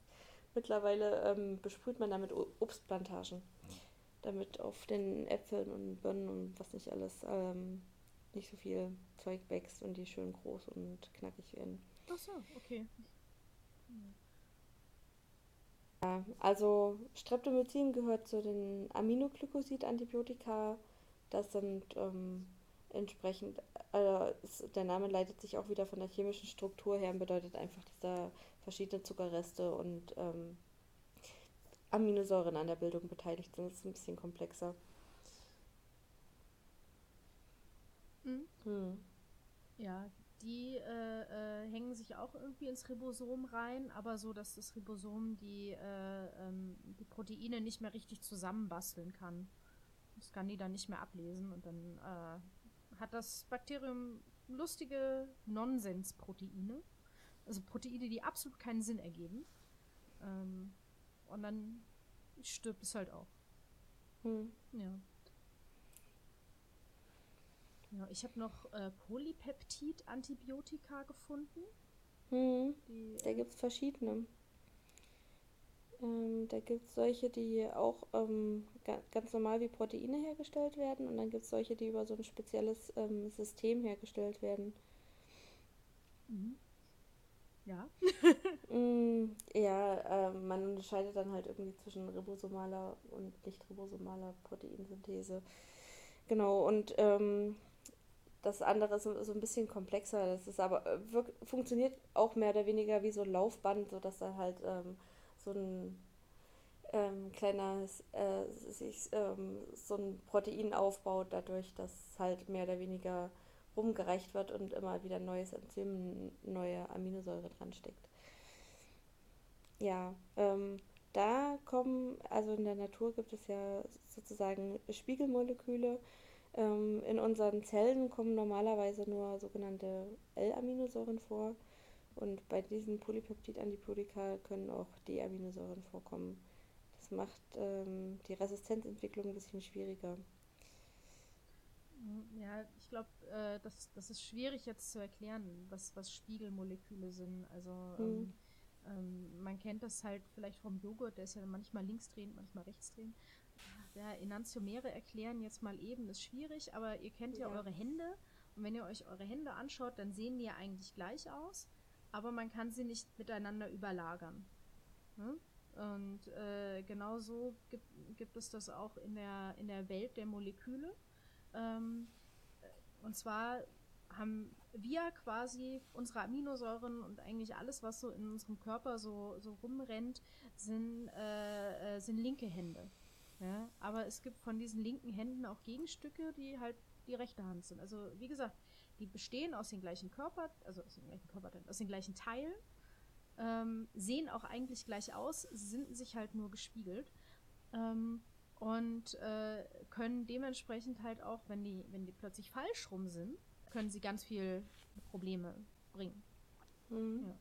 Speaker 3: Mittlerweile ähm, besprüht man damit O- Obstplantagen, damit auf den Äpfeln und Birnen und was nicht alles ähm, nicht so viel Zeug wächst und die schön groß und knackig werden.
Speaker 2: Ach so, okay.
Speaker 3: Ja, also Streptomycin gehört zu den Aminoglykosid-Antibiotika. Das sind ähm, entsprechend, äh, der Name leitet sich auch wieder von der chemischen Struktur her und bedeutet einfach, dass da verschiedene Zuckerreste und ähm, Aminosäuren an der Bildung beteiligt sind. Das ist ein bisschen komplexer.
Speaker 2: Mhm.
Speaker 3: Hm.
Speaker 2: Ja, die äh, äh, hängen sich auch irgendwie ins Ribosom rein, aber so, dass das Ribosom die, äh, ähm, die Proteine nicht mehr richtig zusammenbasteln kann. Das kann die dann nicht mehr ablesen und dann äh, hat das Bakterium lustige Nonsensproteine. Also Proteine, die absolut keinen Sinn ergeben. Ähm, und dann stirbt es halt auch.
Speaker 3: Hm.
Speaker 2: Ja. Ja, ich habe noch äh, Polypeptid-Antibiotika gefunden.
Speaker 3: Hm.
Speaker 2: Die,
Speaker 3: Da
Speaker 2: äh,
Speaker 3: gibt es verschiedene. Ähm, da gibt es solche, die auch ähm, ga ganz normal wie Proteine hergestellt werden und dann gibt es solche, die über so ein spezielles ähm, System hergestellt werden.
Speaker 2: Mhm. Ja.
Speaker 3: Mm, ja, äh, man unterscheidet dann halt irgendwie zwischen ribosomaler und nicht ribosomaler Proteinsynthese. Genau, und ähm, das andere ist so, ein bisschen komplexer. Das ist aber äh, wirk funktioniert auch mehr oder weniger wie so ein Laufband, sodass da halt ähm, so ein ähm, kleines, äh, sich ähm, so ein Protein aufbaut, dadurch, dass halt mehr oder weniger rumgereicht wird und immer wieder neues Enzym, neue Aminosäure dran steckt. Ja, ähm, da kommen, also in der Natur gibt es ja sozusagen Spiegelmoleküle. Ähm, in unseren Zellen kommen normalerweise nur sogenannte L-Aminosäuren vor. Und bei diesen Polypeptid-Antibiotika können auch D-Aminosäuren vorkommen. Das macht ähm, die Resistenzentwicklung ein bisschen schwieriger.
Speaker 2: Mhm, ja, ich glaube, äh, das, das ist schwierig jetzt zu erklären, was, was Spiegelmoleküle sind. Also mhm. ähm, ähm, man kennt das halt vielleicht vom Joghurt, der ist ja manchmal linksdrehend, manchmal rechtsdrehend. Ja, Enantiomere erklären jetzt mal eben ist schwierig, aber ihr kennt ja, ja eure Hände und wenn ihr euch eure Hände anschaut, dann sehen die ja eigentlich gleich aus, aber man kann sie nicht miteinander überlagern. Hm? Und äh, genauso gibt, gibt es das auch in der, in der Welt der Moleküle. Ähm, und zwar haben wir quasi unsere Aminosäuren und eigentlich alles, was so in unserem Körper so, so rumrennt, sind, äh, äh, sind linke Hände. Ja? Aber es gibt von diesen linken Händen auch Gegenstücke, die halt die rechte Hand sind. Also wie gesagt, die bestehen aus den gleichen Körper, also aus den gleichen Körper, aus den gleichen Teilen, ähm, sehen auch eigentlich gleich aus, sind sich halt nur gespiegelt. Ähm, und äh, können dementsprechend halt auch, wenn die, wenn die plötzlich falsch rum sind, können sie ganz viel Probleme bringen.
Speaker 3: Mhm. Ja.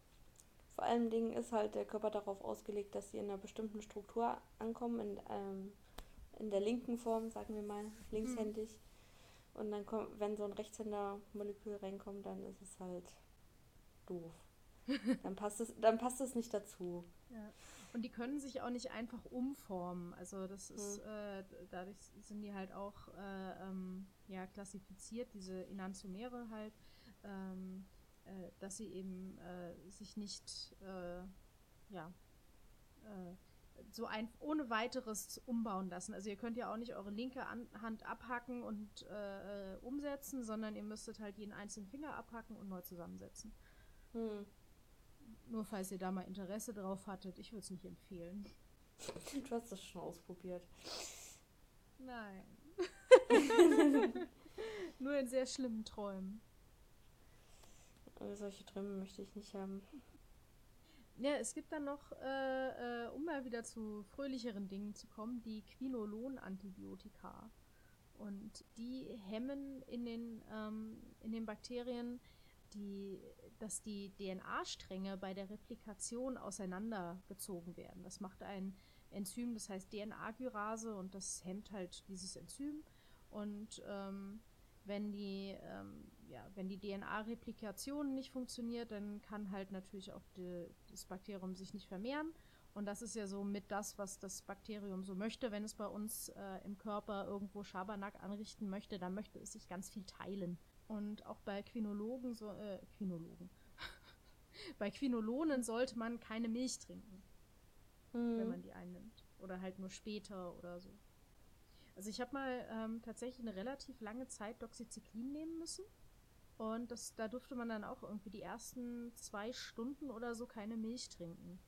Speaker 3: Vor allen Dingen ist halt der Körper darauf ausgelegt, dass sie in einer bestimmten Struktur ankommen, in, ähm, in der linken Form, sagen wir mal, linkshändig. Mhm. Und dann kommt, wenn so ein Rechtshänder-Molekül reinkommt, dann ist es halt doof. dann passt es, dann passt es nicht dazu.
Speaker 2: Ja. Und die können sich auch nicht einfach umformen. Also das ist, mhm. äh, dadurch sind die halt auch äh, ähm, ja, klassifiziert, diese Enantiomere halt, ähm, äh, dass sie eben äh, sich nicht äh, ja, äh, so ein, ohne weiteres umbauen lassen. Also ihr könnt ja auch nicht eure linke An Hand abhacken und umsetzen, sondern ihr müsstet halt jeden einzelnen Finger abhacken und neu zusammensetzen. Mhm. Nur falls ihr da mal Interesse drauf hattet, ich würde es nicht empfehlen.
Speaker 3: Du hast das schon ausprobiert.
Speaker 2: Nein. Nur in sehr schlimmen Träumen.
Speaker 3: Solche Träume möchte ich nicht haben.
Speaker 2: Ja, es gibt dann noch, äh, äh, um mal wieder zu fröhlicheren Dingen zu kommen, die Quinolon-Antibiotika. Und die hemmen in den, ähm, in den Bakterien die, dass die DNA-Stränge bei der Replikation auseinandergezogen werden. Das macht ein Enzym, das heißt DNA-Gyrase und das hemmt halt dieses Enzym. Und ähm, wenn die, ähm, ja, wenn die DNA-Replikation nicht funktioniert, dann kann halt natürlich auch die, das Bakterium sich nicht vermehren. Und das ist ja so mit das, was das Bakterium so möchte. Wenn es bei uns äh, im Körper irgendwo Schabernack anrichten möchte, dann möchte es sich ganz viel teilen. Und auch bei Quinologen, so, äh, Quinologen. bei Quinolonen sollte man keine Milch trinken, mhm. wenn man die einnimmt. Oder halt nur später oder so. Also ich habe mal ähm, tatsächlich eine relativ lange Zeit Doxycyclin nehmen müssen. Und das, da durfte man dann auch irgendwie die ersten zwei Stunden oder so keine Milch trinken.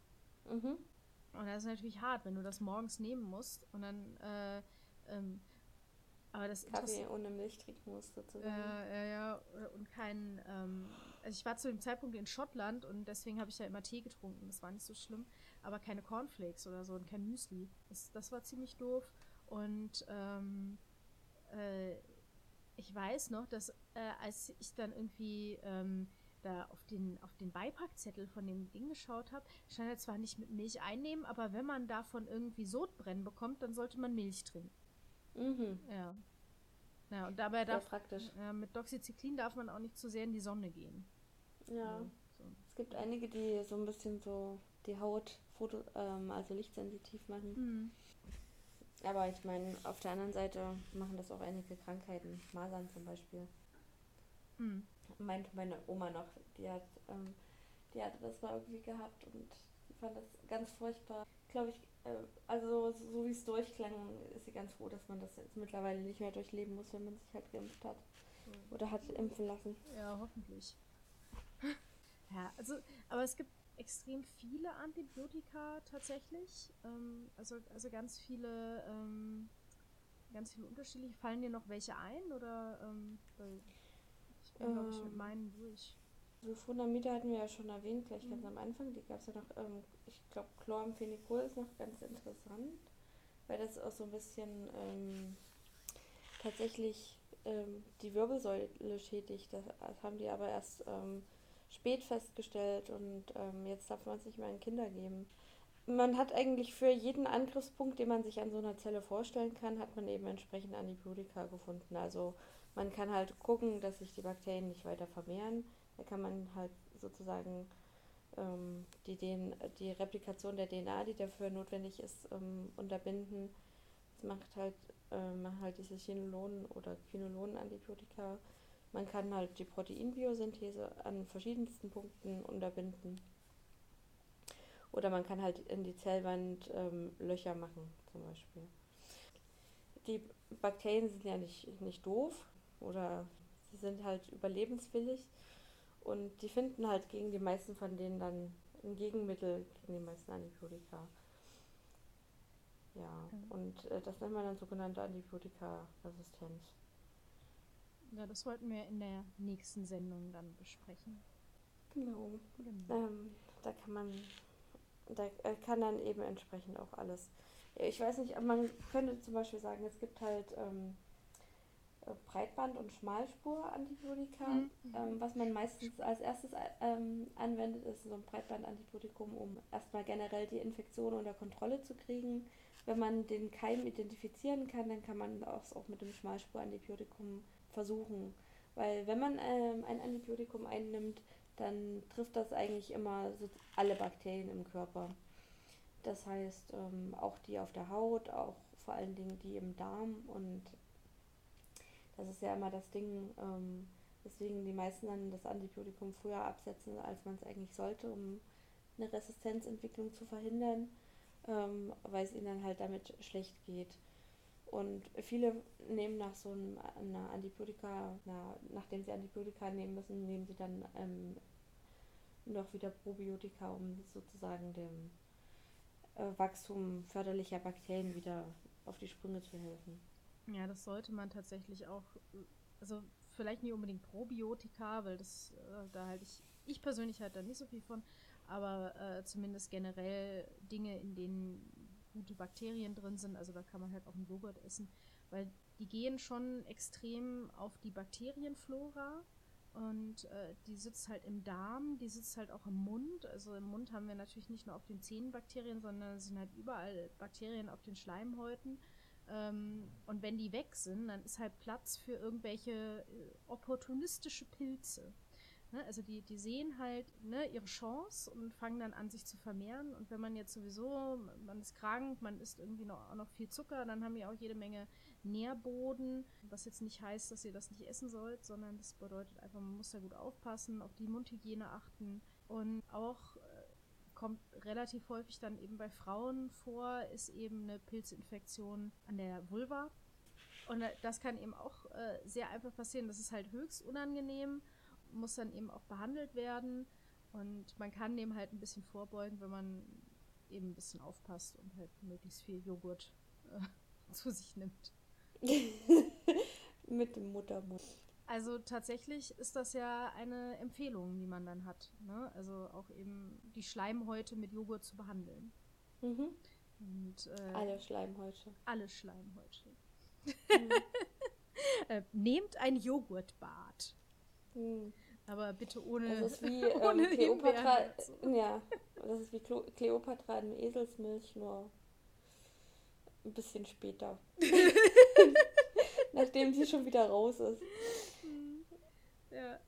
Speaker 2: Mhm. Und das ist natürlich hart, wenn du das morgens nehmen musst und dann äh, ähm, aber das
Speaker 3: Kaffee ohne Milch trinken muss sozusagen.
Speaker 2: Äh, ja, ja, und kein. Ähm, also ich war zu dem Zeitpunkt in Schottland und deswegen habe ich ja immer Tee getrunken. Das war nicht so schlimm. Aber keine Cornflakes oder so und kein Müsli. Das, das war ziemlich doof. Und ähm, äh, ich weiß noch, dass äh, als ich dann irgendwie ähm, da auf den, auf den Beipackzettel von dem Ding geschaut habe, stand er zwar nicht mit Milch einnehmen, aber wenn man davon irgendwie Sodbrennen bekommt, dann sollte man Milch trinken. Mhm. Ja. Ja, und dabei darf
Speaker 3: praktisch.
Speaker 2: Ja, mit Doxycyclin darf man auch nicht zu sehr in die Sonne gehen.
Speaker 3: Ja. So. Es gibt einige, die so ein bisschen so die Haut Foto, ähm, also lichtsensitiv machen.
Speaker 2: Mhm.
Speaker 3: Aber ich meine, auf der anderen Seite machen das auch einige Krankheiten, Masern zum Beispiel.
Speaker 2: Mhm.
Speaker 3: Meinte meine Oma noch, die hat, ähm, die hatte das mal irgendwie gehabt und die fand das ganz furchtbar. Glaube ich, äh, also so, so wie es durchklang, ist sie ganz froh, dass man das jetzt mittlerweile nicht mehr durchleben muss, wenn man sich halt geimpft hat oder hat impfen lassen.
Speaker 2: Ja, hoffentlich. Ja, also, aber es gibt extrem viele Antibiotika tatsächlich. Ähm, also, also ganz viele, ähm, ganz viele unterschiedliche. Fallen dir noch welche ein oder ähm, ich bin, glaube ich, mit
Speaker 3: Ähm.
Speaker 2: meinen durch.
Speaker 3: Sulfonamide hatten wir ja schon erwähnt, gleich ganz
Speaker 2: Mhm.
Speaker 3: am Anfang. Die gab es ja noch, ähm, ich glaube, Chloramphenicol ist noch ganz interessant, weil das auch so ein bisschen ähm, tatsächlich die Wirbelsäule schädigt. Das, haben die aber erst spät festgestellt und ähm, jetzt darf man es nicht mehr an Kinder geben. Man hat eigentlich für jeden Angriffspunkt, den man sich an so einer Zelle vorstellen kann, hat man eben entsprechend Antibiotika gefunden. Also man kann halt gucken, dass sich die Bakterien nicht weiter vermehren. Da kann man halt sozusagen ähm, die, DN die Replikation der DNA, die dafür notwendig ist, ähm, unterbinden. Das macht halt, äh, machen halt diese Chinolonen oder Quinolonen-Antibiotika. Man kann halt die Proteinbiosynthese an verschiedensten Punkten unterbinden. Oder man kann halt in die Zellwand ähm, Löcher machen, zum Beispiel. Die Bakterien sind ja nicht, nicht doof oder sie sind halt überlebenswillig und die finden halt gegen die meisten von denen dann ein Gegenmittel gegen die meisten Antibiotika. Ja,
Speaker 2: Mhm.
Speaker 3: und äh, das nennt man dann sogenannte Antibiotikaresistenz.
Speaker 2: Ja, das wollten wir in der nächsten Sendung dann besprechen.
Speaker 3: Genau.
Speaker 2: Genau.
Speaker 3: Ähm, da kann man, da äh, kann dann eben entsprechend auch alles. Ich weiß nicht, aber man könnte zum Beispiel sagen, es gibt halt ähm, äh, Breitband- und Schmalspur-Antibiotika.
Speaker 2: Mhm.
Speaker 3: Ähm, was man meistens als erstes äh, ähm, anwendet, ist so ein Breitbandantibiotikum, um erstmal generell die Infektion unter Kontrolle zu kriegen. Wenn man den Keim identifizieren kann, dann kann man das auch mit dem Schmalspurantibiotikum versuchen. Weil wenn man ähm, ein Antibiotikum einnimmt, dann trifft das eigentlich immer so alle Bakterien im Körper. Das heißt, ähm, auch die auf der Haut, auch vor allen Dingen die im Darm und das ist ja immer das Ding, ähm, weswegen die meisten dann das Antibiotikum früher absetzen, als man es eigentlich sollte, um eine Resistenzentwicklung zu verhindern, ähm, weil es ihnen dann halt damit schlecht geht. Und viele nehmen nach so einer Antibiotika, na, nachdem sie Antibiotika nehmen müssen, nehmen sie dann ähm, noch wieder Probiotika, um sozusagen dem äh, Wachstum förderlicher Bakterien wieder auf die Sprünge zu helfen.
Speaker 2: Ja, das sollte man tatsächlich auch, also vielleicht nicht unbedingt Probiotika, weil das, äh, da halte ich, ich persönlich halt da nicht so viel von, aber äh, zumindest generell Dinge, in denen gute Bakterien drin sind, also da kann man halt auch einen Joghurt essen, weil die gehen schon extrem auf die Bakterienflora und äh, die sitzt halt im Darm, die sitzt halt auch im Mund, also im Mund haben wir natürlich nicht nur auf den Zähnen Bakterien, sondern es sind halt überall Bakterien auf den Schleimhäuten. Ähm, und wenn die weg sind, dann ist halt Platz für irgendwelche äh, opportunistische Pilze. Ne? Also die, die sehen halt ne, ihre Chance und fangen dann an, sich zu vermehren. Und wenn man jetzt sowieso, man ist krank, man isst irgendwie noch, noch viel Zucker, dann haben die auch jede Menge Nährboden, was jetzt nicht heißt, dass ihr das nicht essen sollt, sondern das bedeutet einfach, man muss da gut aufpassen, auf die Mundhygiene achten und auch äh, kommt relativ häufig dann eben bei Frauen vor, ist eben eine Pilzinfektion an der Vulva. Und äh, das kann eben auch äh, sehr einfach passieren. Das ist halt höchst unangenehm, muss dann eben auch behandelt werden. Und man kann dem halt ein bisschen vorbeugen, wenn man eben ein bisschen aufpasst und halt möglichst viel Joghurt äh, zu sich nimmt.
Speaker 3: Mit dem Muttermund.
Speaker 2: Also tatsächlich ist das ja eine Empfehlung, die man dann hat. Ne? Also auch eben die Schleimhäute mit Joghurt zu behandeln.
Speaker 3: Mhm.
Speaker 2: Und, äh,
Speaker 3: Alle Schleimhäute.
Speaker 2: alle Schleimhäute.
Speaker 3: Mhm.
Speaker 2: Äh, nehmt ein Joghurtbad.
Speaker 3: Mhm.
Speaker 2: Aber bitte ohne.
Speaker 3: Das ist wie ähm, Kleopatra. Ja, das ist wie Klo Kleopatra in Eselsmilch, nur ein bisschen später. Nachdem sie schon wieder raus ist.
Speaker 2: Ja.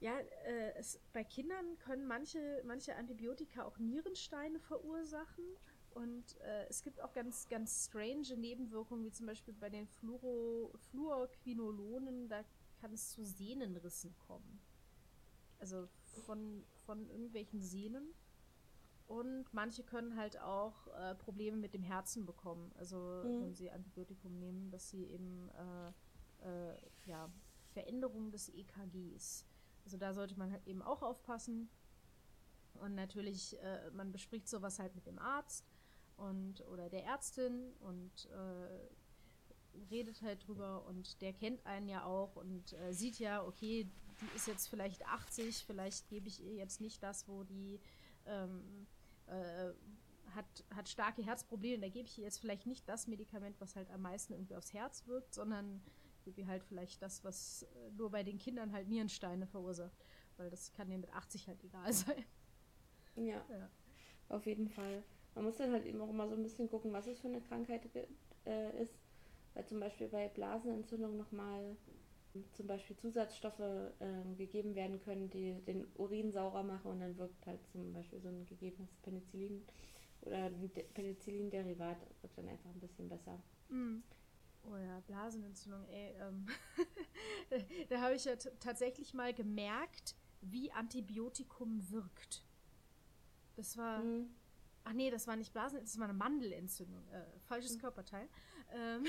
Speaker 2: Ja, äh, es, bei Kindern können manche, manche Antibiotika auch Nierensteine verursachen. Und äh, es gibt auch ganz, ganz strange Nebenwirkungen, wie zum Beispiel bei den Fluoro, Fluorquinolonen, da kann es zu Sehnenrissen kommen. Also von, von irgendwelchen Sehnen. Und manche können halt auch äh, Probleme mit dem Herzen bekommen. Also
Speaker 3: Mhm.
Speaker 2: wenn sie Antibiotikum nehmen, dass sie eben äh, äh, ja, Veränderungen des EKGs. Also da sollte man halt eben auch aufpassen. Und natürlich, äh, man bespricht sowas halt mit dem Arzt und oder der Ärztin und äh, redet halt drüber und der kennt einen ja auch und äh, sieht ja, okay, die ist jetzt vielleicht 80, vielleicht gebe ich ihr jetzt nicht das, wo die ähm, äh, hat, hat starke Herzprobleme, da gebe ich ihr jetzt vielleicht nicht das Medikament, was halt am meisten irgendwie aufs Herz wirkt, sondern gebe ihr halt vielleicht das, was äh, nur bei den Kindern halt Nierensteine verursacht. Weil das kann dir mit 80 halt egal sein.
Speaker 3: Ja,
Speaker 2: Ja.
Speaker 3: auf jeden Fall. Man muss dann halt eben auch immer so ein bisschen gucken, was es für eine Krankheit äh, ist. Weil zum Beispiel bei Blasenentzündung nochmal zum Beispiel Zusatzstoffe ähm, gegeben werden können, die den Urin saurer machen und dann wirkt halt zum Beispiel so ein gegebenes Penicillin oder ein De- Penicillin-Derivat wirkt dann einfach ein bisschen besser.
Speaker 2: Mm. Oh ja, Blasenentzündung, ey. Ähm, da habe ich ja tatsächlich mal gemerkt, wie Antibiotikum wirkt. Das war.
Speaker 3: Mhm.
Speaker 2: Ach nee, das war nicht Blasen, das war eine Mandelentzündung. Äh, falsches
Speaker 3: Mhm.
Speaker 2: Körperteil. Ähm,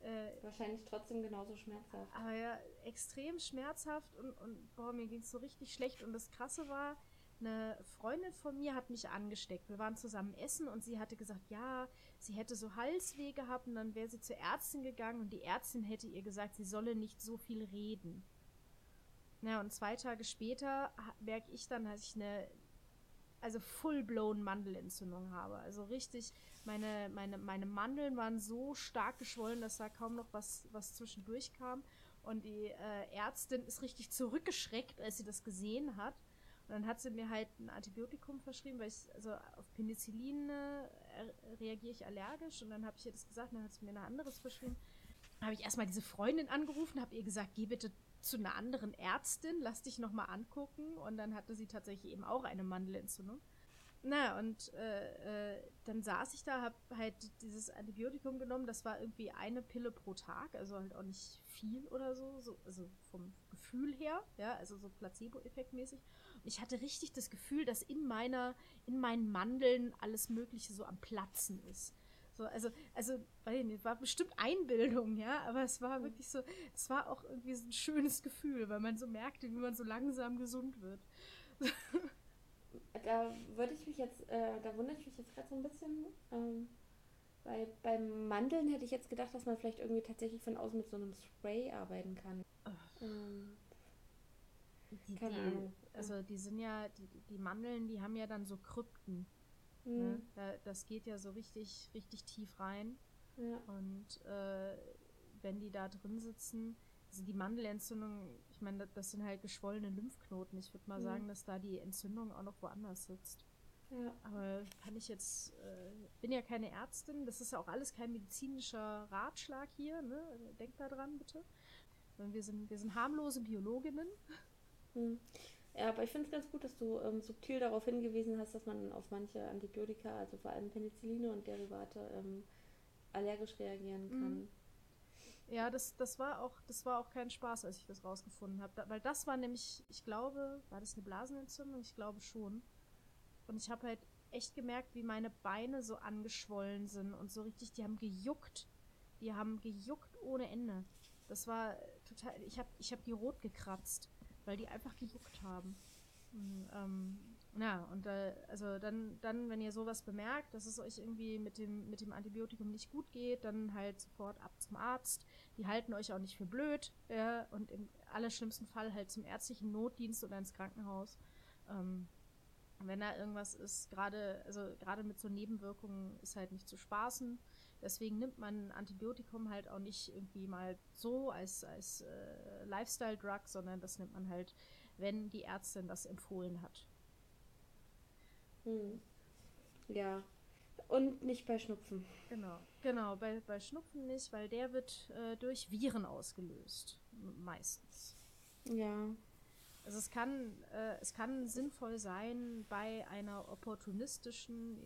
Speaker 2: äh,
Speaker 3: Wahrscheinlich trotzdem genauso schmerzhaft.
Speaker 2: aber ja, extrem schmerzhaft und, und boah, mir ging es so richtig schlecht. Und das Krasse war, eine Freundin von mir hat mich angesteckt. Wir waren zusammen essen und sie hatte gesagt, ja, sie hätte so Halsweh gehabt und dann wäre sie zur Ärztin gegangen und die Ärztin hätte ihr gesagt, sie solle nicht so viel reden. Na, und zwei Tage später merke ich dann, dass ich eine, also full-blown Mandelentzündung habe. Also richtig, meine, meine, meine Mandeln waren so stark geschwollen, dass da kaum noch was, was zwischendurch kam. Und die äh, Ärztin ist richtig zurückgeschreckt, als sie das gesehen hat. Und dann hat sie mir halt ein Antibiotikum verschrieben, weil ich, also auf Penicillin äh, reagiere ich allergisch. Und dann habe ich ihr das gesagt, dann hat sie mir ein anderes verschrieben. Habe ich erstmal diese Freundin angerufen, habe ihr gesagt, geh bitte zu einer anderen Ärztin, lass dich nochmal angucken. Und dann hatte sie tatsächlich eben auch eine Mandelentzündung. Na, und äh, äh, dann saß ich da, habe halt dieses Antibiotikum genommen. Das war irgendwie eine Pille pro Tag, also halt auch nicht viel oder so, so also vom Gefühl her, ja, also so Placebo-Effekt-mäßig. Und ich hatte richtig das Gefühl, dass in meiner, in meinen Mandeln alles Mögliche so am Platzen ist. So, also, also, weiß ich nicht, war bestimmt Einbildung, ja, aber es war wirklich so, es war auch irgendwie so ein schönes Gefühl, weil man so merkte, wie man so langsam gesund wird.
Speaker 3: Da würde ich mich jetzt, äh, da wundere ich mich jetzt gerade so ein bisschen, ähm, weil beim Mandeln hätte ich jetzt gedacht, dass man vielleicht irgendwie tatsächlich von außen mit so einem Spray arbeiten kann. Ähm,
Speaker 2: Die,
Speaker 3: Keine
Speaker 2: die,
Speaker 3: Ahnung.
Speaker 2: Also die sind ja, die, die Mandeln, die haben ja dann so Krypten.
Speaker 3: hm,
Speaker 2: Ne? Da, das geht ja so richtig, richtig tief rein.
Speaker 3: ja.
Speaker 2: Und äh, wenn die da drin sitzen, also die Mandelentzündung, ich meine, das, sind halt geschwollene Lymphknoten. Ich würde mal
Speaker 3: Mhm.
Speaker 2: sagen, dass da die Entzündung auch noch woanders sitzt.
Speaker 3: ja.
Speaker 2: Aber kann ich jetzt, äh, bin ja keine Ärztin, das ist ja auch alles kein medizinischer Ratschlag hier, ne? Denkt da dran, bitte. Wir sind, wir sind harmlose Biologinnen.
Speaker 3: Hm. Ja, aber ich finde es ganz gut, dass du ähm, subtil darauf hingewiesen hast, dass man auf manche Antibiotika, also vor allem Penicilline und Derivate, ähm, allergisch reagieren kann.
Speaker 2: Mhm. Ja, das, das war auch, das war auch kein Spaß, als ich das rausgefunden habe. Da, weil das war nämlich, ich glaube, war das eine Blasenentzündung? Ich glaube schon. Und ich habe halt echt gemerkt, wie meine Beine so angeschwollen sind und so richtig, die haben gejuckt. Die haben gejuckt ohne Ende. Das war total, ich habe ich hab die rot gekratzt, weil die einfach gejuckt haben. Und, ähm, ja, und äh, also dann, dann, wenn ihr sowas bemerkt, dass es euch irgendwie mit dem, mit dem Antibiotikum nicht gut geht, dann halt sofort ab zum Arzt. Die halten euch auch nicht für blöd, ja, und im allerschlimmsten Fall halt zum ärztlichen Notdienst oder ins Krankenhaus. Ähm, wenn da irgendwas ist, gerade, also gerade mit so Nebenwirkungen ist halt nicht zu spaßen. Deswegen nimmt man Antibiotikum halt auch nicht irgendwie mal so als, als äh, Lifestyle-Drug, sondern das nimmt man halt, wenn die Ärztin das empfohlen hat.
Speaker 3: Hm. Ja. Und nicht bei Schnupfen.
Speaker 2: Genau, genau. Bei, bei Schnupfen nicht, weil der wird äh, durch Viren ausgelöst. Meistens.
Speaker 3: Ja.
Speaker 2: Also es kann, äh, es kann sinnvoll sein bei einer opportunistischen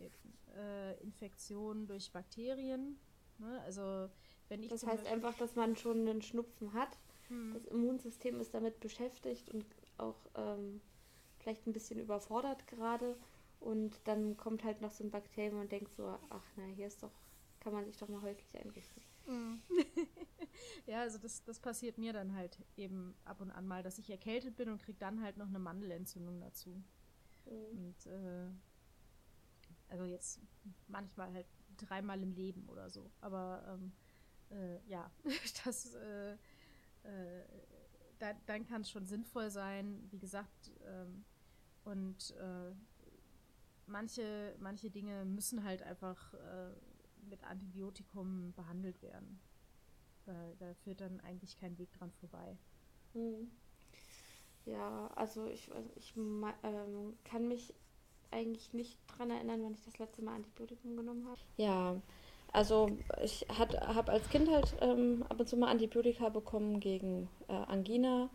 Speaker 2: äh, Infektion durch Bakterien. Ne? Also wenn ich
Speaker 3: Das heißt
Speaker 2: Beispiel-
Speaker 3: einfach, dass man schon einen Schnupfen hat.
Speaker 2: Hm.
Speaker 3: Das Immunsystem ist damit beschäftigt und auch ähm, vielleicht ein bisschen überfordert gerade. Und dann kommt halt noch so ein Bakterium und denkt so, ach na, hier ist doch, kann man sich doch mal häuslich einrichten.
Speaker 2: Mhm. ja, also das, das passiert mir dann halt eben ab und an mal, dass ich erkältet bin und krieg dann halt noch eine Mandelentzündung dazu. Und äh, also jetzt manchmal halt dreimal im Leben oder so. Aber ähm, äh, ja, das äh, äh, da, dann kann es schon sinnvoll sein, wie gesagt, ähm, und äh, manche, manche Dinge müssen halt einfach äh, mit Antibiotikum behandelt werden. Da, da führt dann eigentlich kein Weg dran vorbei.
Speaker 3: Mhm. Ja, also ich, weiß- ich ma- ähm, kann mich eigentlich nicht dran erinnern, wann ich das letzte Mal Antibiotikum genommen habe. Ja, also ich habe als Kind halt ähm, ab und zu mal Antibiotika bekommen gegen äh, Angina.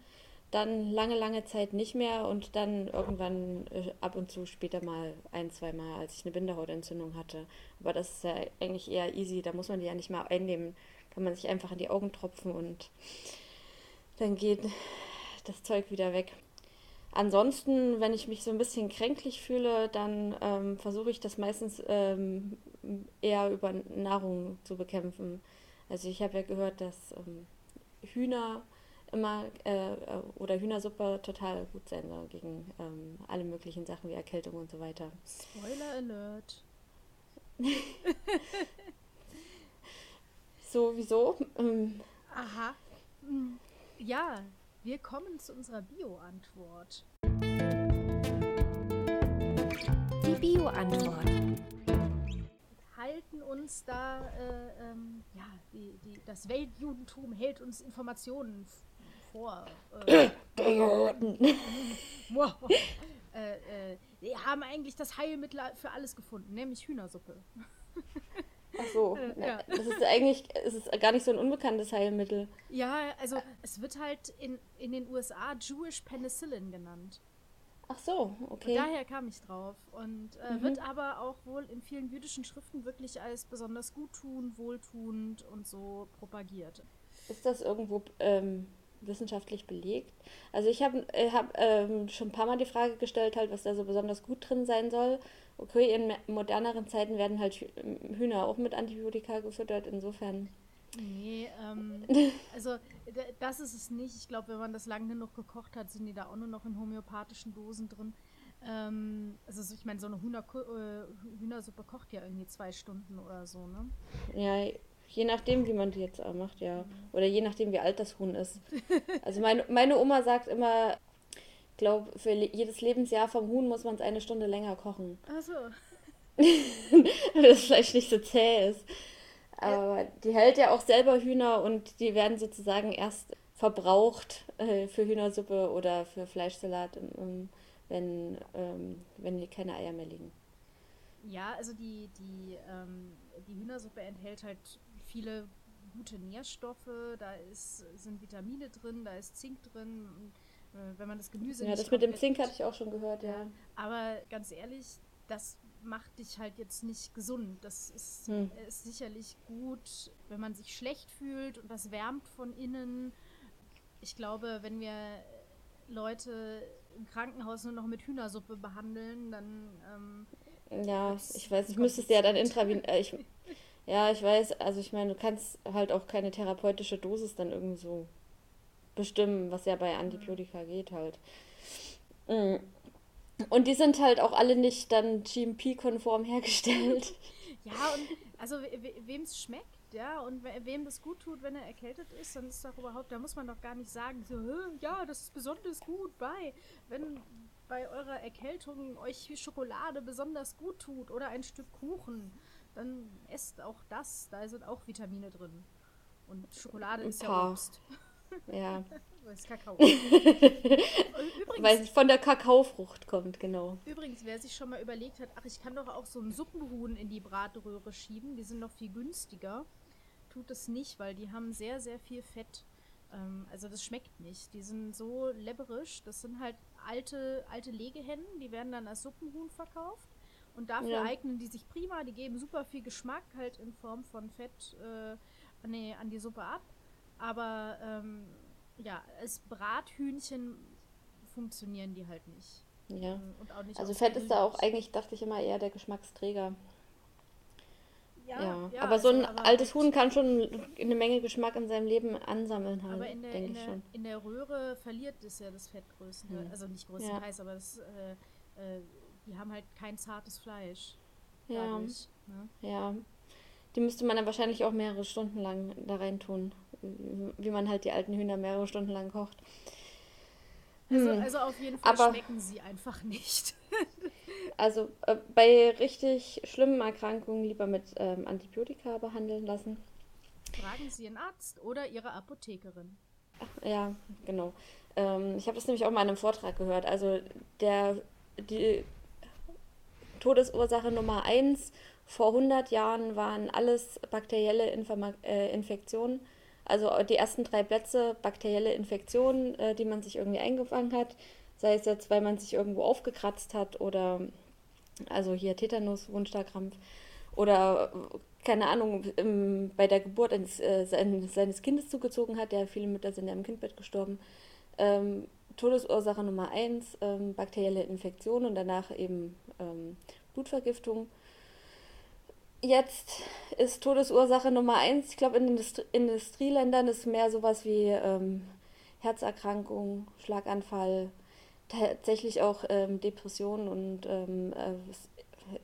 Speaker 3: Dann lange, lange Zeit nicht mehr und dann irgendwann äh, ab und zu später mal ein, zwei Mal, als ich eine Bindehautentzündung hatte. Aber das ist ja eigentlich eher easy, da muss man die ja nicht mal einnehmen. Kann man sich einfach in die Augen tropfen und dann geht das Zeug wieder weg. Ansonsten, wenn ich mich so ein bisschen kränklich fühle, dann ähm, versuche ich das meistens ähm, eher über Nahrung zu bekämpfen. Also ich habe ja gehört, dass ähm, Hühner immer äh, oder Hühnersuppe total gut sein soll gegen ähm, alle möglichen Sachen wie Erkältung und so weiter.
Speaker 2: Spoiler Alert.
Speaker 3: So, wieso? Ähm,
Speaker 2: Aha. Hm. Ja, wir kommen zu unserer Bio-Antwort.
Speaker 1: Die Bio-Antwort.
Speaker 2: Halten uns da, äh, ähm, ja, die, die, das Weltjudentum hält uns Informationen vor. Äh, wow. äh, äh, wir haben eigentlich das Heilmittel für alles gefunden, nämlich Hühnersuppe.
Speaker 3: ach so,
Speaker 2: Äh,
Speaker 3: na,
Speaker 2: ja.
Speaker 3: das ist eigentlich, es ist gar nicht so ein unbekanntes Heilmittel.
Speaker 2: Ja, also es wird halt in, in den USA Jewish Penicillin genannt.
Speaker 3: Ach so, okay.
Speaker 2: Daher kam ich drauf. Und äh,
Speaker 3: Mhm.
Speaker 2: wird aber auch wohl in vielen jüdischen Schriften wirklich als besonders guttunend, wohltuend und so propagiert.
Speaker 3: Ist das irgendwo ähm, wissenschaftlich belegt? Also ich habe äh, hab, ähm, schon ein paar Mal die Frage gestellt, halt, was da so besonders gut drin sein soll. Okay, in moderneren Zeiten werden halt Hü- Hühner auch mit Antibiotika gefüttert, insofern.
Speaker 2: Nee, ähm, also das ist es nicht. Ich glaube, wenn man das lange genug gekocht hat, sind die da auch nur noch in homöopathischen Dosen drin. Ähm, also so- ich meine, so eine Hühner äh, Hühnersuppe kocht ja irgendwie zwei Stunden oder so, ne?
Speaker 3: Ja, je nachdem, wie man die jetzt macht, ja. Oder je nachdem, wie alt das Huhn ist. Also meine, meine Oma sagt immer, ich glaube, für jedes Lebensjahr vom Huhn muss man es eine Stunde länger kochen.
Speaker 2: Also,
Speaker 3: Weil das vielleicht nicht so zäh ist. Aber die hält ja auch selber Hühner und die werden sozusagen erst verbraucht äh, für Hühnersuppe oder für Fleischsalat, ähm, wenn, ähm, wenn die keine Eier mehr liegen.
Speaker 2: Ja, also die, die, ähm, die Hühnersuppe enthält halt viele gute Nährstoffe, da ist, sind Vitamine drin, da ist Zink drin. Und, äh, wenn man das Gemüse
Speaker 3: Ja, das mit dem Zink hatte ich auch schon gehört, ja.
Speaker 2: Aber ganz ehrlich, das macht dich halt jetzt nicht gesund. Das ist,
Speaker 3: Hm.
Speaker 2: ist sicherlich gut, wenn man sich schlecht fühlt und das wärmt von innen. Ich glaube, wenn wir Leute im Krankenhaus nur noch mit Hühnersuppe behandeln, dann ähm,
Speaker 3: Ja, ich weiß, ich müsste es ja dann intravin... Äh, ich, ja, ich weiß, also ich meine, du kannst halt auch keine therapeutische Dosis dann irgendwie so bestimmen, was ja bei Antibiotika geht halt. Mm. Und die sind halt auch alle nicht dann GMP-konform hergestellt.
Speaker 2: Ja, und also wem es schmeckt, ja, und we wem das gut tut, wenn er erkältet ist, dann ist doch überhaupt, da muss man doch gar nicht sagen, so, "Hä, ja, das ist besonders gut bei, wenn bei eurer Erkältung euch Schokolade besonders gut tut oder ein Stück Kuchen, dann esst auch das, da sind auch Vitamine drin. Und Schokolade ist ja. Obst.
Speaker 3: Ja,
Speaker 2: Das ist Kakao. Übrigens,
Speaker 3: weil es von der Kakaofrucht kommt, genau.
Speaker 2: Übrigens, wer sich schon mal überlegt hat, ach, ich kann doch auch so einen Suppenhuhn in die Bratröhre schieben, die sind noch viel günstiger, tut es nicht, weil die haben sehr, sehr viel Fett. Ähm, also das schmeckt nicht. Die sind so lebberisch. Das sind halt alte, alte Legehennen, die werden dann als Suppenhuhn verkauft. Und dafür
Speaker 3: Ja.
Speaker 2: eignen die sich prima. Die geben super viel Geschmack halt in Form von Fett äh, an, die, an die Suppe ab. Aber ähm, ja, als Brathühnchen funktionieren die halt nicht.
Speaker 3: Ja.
Speaker 2: Ähm, nicht
Speaker 3: Also Fett ist da auch eigentlich, dachte ich immer, eher der Geschmacksträger.
Speaker 2: Ja,
Speaker 3: Ja. aber so ein
Speaker 2: aber
Speaker 3: altes
Speaker 2: halt-
Speaker 3: Huhn kann schon eine Menge Geschmack in seinem Leben ansammeln, halt,
Speaker 2: Aber in der,
Speaker 3: denke
Speaker 2: in,
Speaker 3: ich
Speaker 2: der,
Speaker 3: schon.
Speaker 2: in der Röhre verliert es ja das Fett größtenteils.
Speaker 3: Hm.
Speaker 2: Also nicht größtenteils, aber das, äh, äh, die haben halt kein zartes Fleisch.
Speaker 3: Ja,
Speaker 2: Dadurch, ne?
Speaker 3: ja. Die müsste man dann wahrscheinlich auch mehrere Stunden lang da rein tun. Wie man halt die alten Hühner mehrere Stunden lang kocht.
Speaker 2: also,
Speaker 3: Hm.
Speaker 2: also auf jeden Fall
Speaker 3: Aber-
Speaker 2: schmecken sie einfach nicht.
Speaker 3: Also äh, bei richtig schlimmen Erkrankungen lieber mit ähm, Antibiotika behandeln lassen.
Speaker 2: Fragen Sie Ihren Arzt oder Ihre Apothekerin.
Speaker 3: Ja, genau. Ähm, ich habe das nämlich auch mal in einem Vortrag gehört. Also der, die Todesursache Nummer eins vor 100 Jahren waren alles bakterielle Informa äh, Infektionen. Also die ersten drei Plätze bakterielle Infektionen, äh, die man sich irgendwie eingefangen hat. Sei es jetzt, weil man sich irgendwo aufgekratzt hat oder also hier Tetanus, Wundstarkrampf oder äh, keine Ahnung, im, bei der Geburt eines, äh, sein, seines Kindes zugezogen hat. Ja, viele Mütter sind ja im Kindbett gestorben. Ähm, Todesursache Nummer eins, ähm, bakterielle Infektion und danach eben ähm, Blutvergiftung. Jetzt ist Todesursache Nummer eins, ich glaube in Industri Industrieländern ist mehr sowas wie ähm, Herzerkrankung, Schlaganfall, tatsächlich auch ähm, Depressionen und ähm,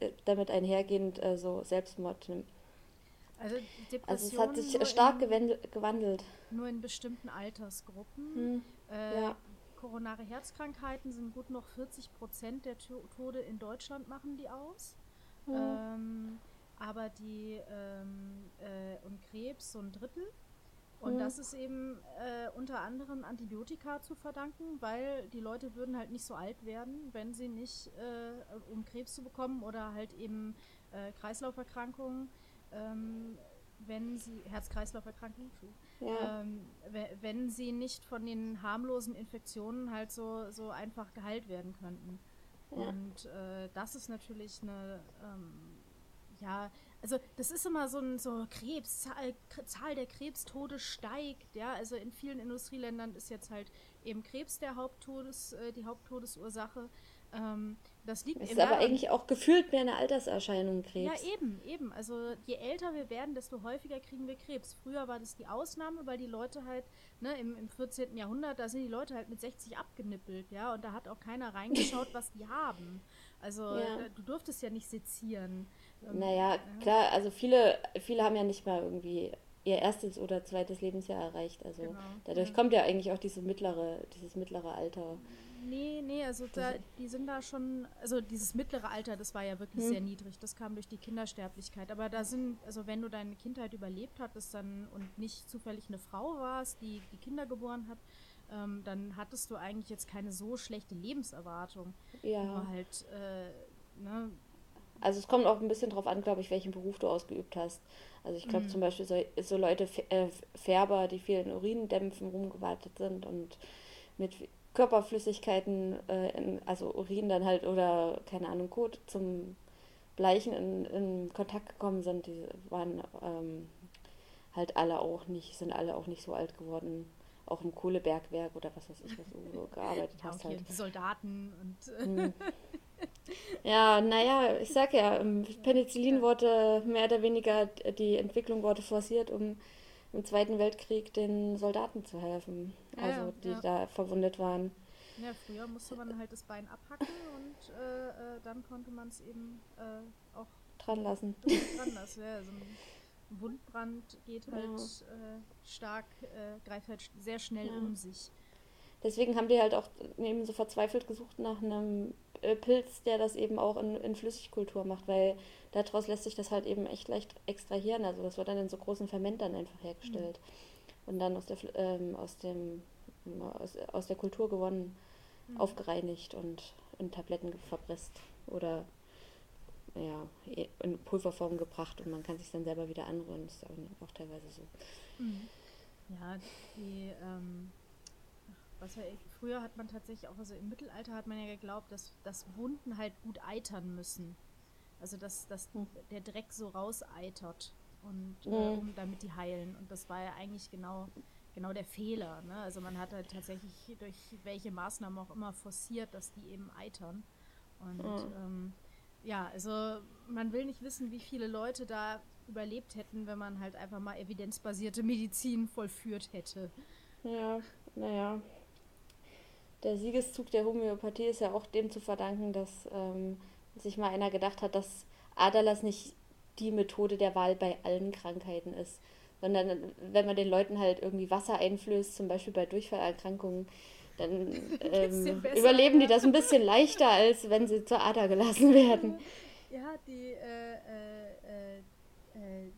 Speaker 3: äh, damit einhergehend äh, so Selbstmord.
Speaker 2: Also
Speaker 3: Also es hat sich stark
Speaker 2: in,
Speaker 3: gewandelt.
Speaker 2: nur in bestimmten Altersgruppen.
Speaker 3: Hm.
Speaker 2: Äh,
Speaker 3: Ja.
Speaker 2: Koronare Herzkrankheiten sind gut noch 40 Prozent der To- Tode in Deutschland machen die aus.
Speaker 3: Hm.
Speaker 2: Ähm, aber die ähm, äh, und Krebs so ein Drittel. Und
Speaker 3: Mhm.
Speaker 2: das ist eben äh, unter anderem Antibiotika zu verdanken, weil die Leute würden halt nicht so alt werden, wenn sie nicht, äh, um Krebs zu bekommen oder halt eben äh, Kreislauferkrankungen, ähm, wenn sie, Herz-Kreislauf-Erkrankungen,
Speaker 3: Ja.
Speaker 2: ähm, we- wenn sie nicht von den harmlosen Infektionen halt so, so einfach geheilt werden könnten.
Speaker 3: Ja.
Speaker 2: Und äh, das ist natürlich eine, ähm, ja, also das ist immer so ein so Krebs, Zahl, Zahl der Krebstode steigt, ja, also in vielen Industrieländern ist jetzt halt eben Krebs der Haupttodes, äh, die Haupttodesursache. Ähm, das liegt
Speaker 3: Es
Speaker 2: eben
Speaker 3: ist aber eigentlich auch gefühlt mehr eine Alterserscheinung,
Speaker 2: ja,
Speaker 3: Krebs.
Speaker 2: eben, eben. Also je älter wir werden, desto häufiger kriegen wir Krebs. Früher war das die Ausnahme, weil die Leute halt, ne, im, im 14. Jahrhundert, da sind die Leute halt mit 60 abgenippelt, ja, und da hat auch keiner reingeschaut, was die haben. Also
Speaker 3: Ja.
Speaker 2: da- du durftest ja nicht sezieren. Ähm,
Speaker 3: Naja, klar, also viele, viele haben ja nicht mal irgendwie ihr erstes oder zweites Lebensjahr erreicht. Also
Speaker 2: Genau,
Speaker 3: dadurch
Speaker 2: ja.
Speaker 3: kommt ja eigentlich auch diese mittlere, dieses mittlere Alter.
Speaker 2: Nee, nee, also da, die sind da schon, also dieses mittlere Alter, das war ja wirklich
Speaker 3: Hm.
Speaker 2: sehr niedrig. Das kam durch die Kindersterblichkeit. Aber da sind, also wenn du deine Kindheit überlebt hattest dann und nicht zufällig eine Frau warst, die die Kinder geboren hat, ähm, dann hattest du eigentlich jetzt keine so schlechte Lebenserwartung.
Speaker 3: Ja.
Speaker 2: Nur halt, äh, ne,
Speaker 3: Also es kommt auch ein bisschen drauf an, glaube ich, welchen Beruf du ausgeübt hast. Also ich
Speaker 2: Mhm.
Speaker 3: glaube zum Beispiel so, so Leute, äh, Färber, die viel in Urindämpfen rumgewartet sind und mit Körperflüssigkeiten, äh, in, also Urin dann halt oder keine Ahnung, Kot zum Bleichen in, in Kontakt gekommen sind, die waren ähm, halt alle auch nicht, sind alle auch nicht so alt geworden. Auch im Kohlebergwerk oder was weiß ich, was du so gearbeitet
Speaker 2: ja,
Speaker 3: hast halt.
Speaker 2: die Soldaten und äh,
Speaker 3: Hm. Ja, naja, ich sag ja, ähm, Penicillin wurde mehr oder weniger, die Entwicklung wurde forciert, um im Zweiten Weltkrieg den Soldaten zu helfen,
Speaker 2: Ja,
Speaker 3: also die
Speaker 2: ja.
Speaker 3: da verwundet waren.
Speaker 2: ja, früher musste man halt das Bein abhacken und äh, äh, dann konnte man es eben äh, auch
Speaker 3: Dran lassen.
Speaker 2: dran lassen. Ja, so ein Wundbrand geht halt äh, stark, äh, greift halt sehr schnell um sich.
Speaker 3: Deswegen haben die halt auch eben so verzweifelt gesucht nach einem äh, Pilz, der das eben auch in, in Flüssigkultur macht, weil daraus lässt sich das halt eben echt leicht extrahieren. Also das wird dann in so großen Fermentern einfach hergestellt und dann aus der, ähm, aus dem, aus, aus der Kultur gewonnen,
Speaker 2: Mhm.
Speaker 3: aufgereinigt und in Tabletten verpresst oder ja, eh- in Pulverform gebracht und man kann sich dann selber wieder anrühren. Das ist auch, auch teilweise so.
Speaker 2: Mhm. Ja, die, ähm, was ja, früher hat man tatsächlich auch, also im Mittelalter hat man ja geglaubt, dass, dass Wunden halt gut eitern müssen. Also dass, dass
Speaker 3: Hm.
Speaker 2: der Dreck so rauseitert und äh,
Speaker 3: Mhm.
Speaker 2: um, damit die heilen. Und das war ja eigentlich genau, genau der Fehler. Ne? Also man hat halt tatsächlich durch welche Maßnahmen auch immer forciert, dass die eben eitern. Und
Speaker 3: Mhm.
Speaker 2: ähm, ja, also man will nicht wissen, wie viele Leute da überlebt hätten, wenn man halt einfach mal evidenzbasierte Medizin vollführt hätte.
Speaker 3: Ja, naja. Der Siegeszug der Homöopathie ist ja auch dem zu verdanken, dass ähm, sich mal einer gedacht hat, dass Aderlass nicht die Methode der Wahl bei allen Krankheiten ist. Sondern wenn man den Leuten halt irgendwie Wasser einflößt, zum Beispiel bei Durchfallerkrankungen, dann ähm,
Speaker 2: besser,
Speaker 3: überleben die das ein bisschen leichter, als wenn sie zur Ader gelassen werden.
Speaker 2: Ja, die, äh, äh, äh, äh,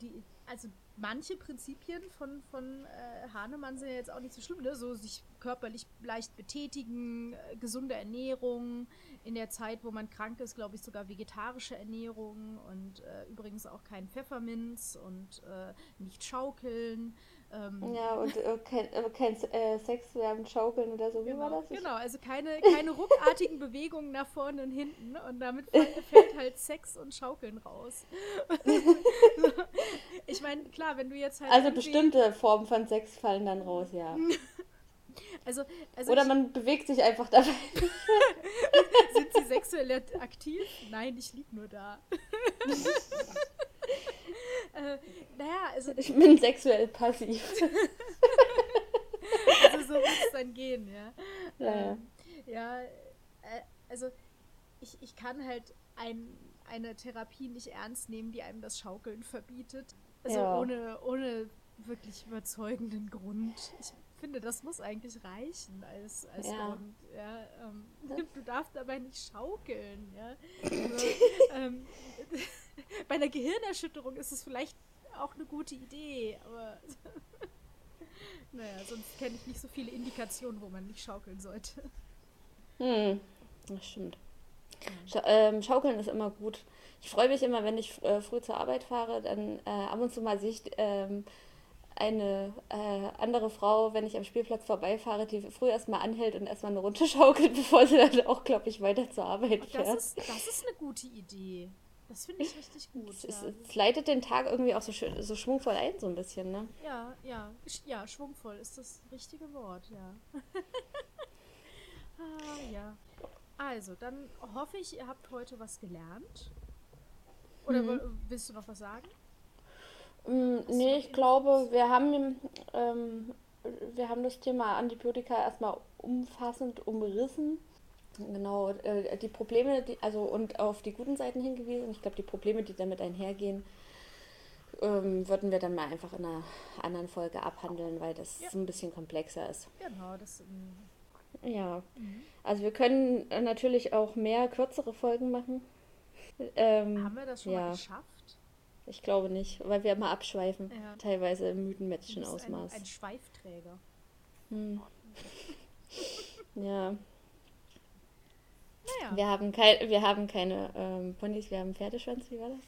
Speaker 2: die, also manche Prinzipien von, von äh, Hahnemann sind ja jetzt auch nicht so schlimm, ne? So sich körperlich leicht betätigen, äh, gesunde Ernährung, in der Zeit, wo man krank ist, glaube ich, sogar vegetarische Ernährung und äh, übrigens auch kein Pfefferminz und äh, nicht schaukeln. Ähm,
Speaker 3: Ja, und äh, kein, äh, kein äh, Sex während Schaukeln oder so. Wie war
Speaker 2: Genau,
Speaker 3: das? Ich-
Speaker 2: genau, also keine, keine ruckartigen Bewegungen nach vorne und hinten und damit fällt, halt Sex und Schaukeln raus. ich meine, klar, wenn du jetzt halt.
Speaker 3: Also bestimmte Formen von Sex fallen dann raus, ja.
Speaker 2: Also, also
Speaker 3: Oder man bewegt sich einfach dabei.
Speaker 2: sind sie sexuell aktiv? Nein, ich lieg nur da. Äh, naja, also,
Speaker 3: Ich bin sexuell passiv.
Speaker 2: also so wird es dann gehen, ja.
Speaker 3: Ja, ja.
Speaker 2: Ähm, ja, äh, also ich, ich kann halt ein, eine Therapie nicht ernst nehmen, die einem das Schaukeln verbietet. Also
Speaker 3: Ja.
Speaker 2: ohne, ohne wirklich überzeugenden Grund. Ich finde, das muss eigentlich reichen als, als
Speaker 3: Ja.
Speaker 2: Grund. Ja, ähm, du darfst dabei nicht schaukeln. Ja? Also, ähm, bei einer Gehirnerschütterung ist es vielleicht auch eine gute Idee, aber naja, sonst kenne ich nicht so viele Indikationen, wo man nicht schaukeln sollte.
Speaker 3: Hm, das stimmt. Scha ähm, Schaukeln ist immer gut. Ich freue mich immer, wenn ich äh, früh zur Arbeit fahre, dann äh, ab und zu mal sehe ich ähm, eine äh, andere Frau, wenn ich am Spielplatz vorbeifahre, die früh erstmal anhält und erstmal eine Runde schaukelt, bevor sie dann auch, glaube ich, weiter zur Arbeit
Speaker 2: Das
Speaker 3: fährt.
Speaker 2: ist, das ist eine gute Idee. Das finde ich richtig gut.
Speaker 3: Es,
Speaker 2: Ja,
Speaker 3: es leitet den Tag irgendwie auch so, schön, so schwungvoll ein, so ein bisschen, ne?
Speaker 2: ja, ja, ja, schwungvoll ist das richtige Wort, ja. ah, ja. Also, dann hoffe ich, ihr habt heute was gelernt. Oder
Speaker 3: Mhm.
Speaker 2: willst du noch was sagen?
Speaker 3: Mm, Nee, ich glaube, wir haben, ähm, wir haben das Thema Antibiotika erstmal umfassend umrissen. Genau, äh, die Probleme, die, also und auf die guten Seiten hingewiesen. Ich glaube, die Probleme, die damit einhergehen, ähm, würden wir dann mal einfach in einer anderen Folge abhandeln, weil das
Speaker 2: Ja.
Speaker 3: so ein bisschen komplexer ist.
Speaker 2: Genau, das. ähm,
Speaker 3: Ja, also wir können äh, natürlich auch mehr kürzere Folgen machen. Ähm,
Speaker 2: Haben wir das schon mal
Speaker 3: ja.
Speaker 2: geschafft?
Speaker 3: Ich glaube nicht, weil wir immer abschweifen,
Speaker 2: Ja.
Speaker 3: teilweise im
Speaker 2: Du bist ein, ein Schweifträger.
Speaker 3: Hm. Ja,
Speaker 2: Naja.
Speaker 3: wir haben, kein, wir haben keine ähm, Ponys, wir haben Pferdeschwanz, wie war das?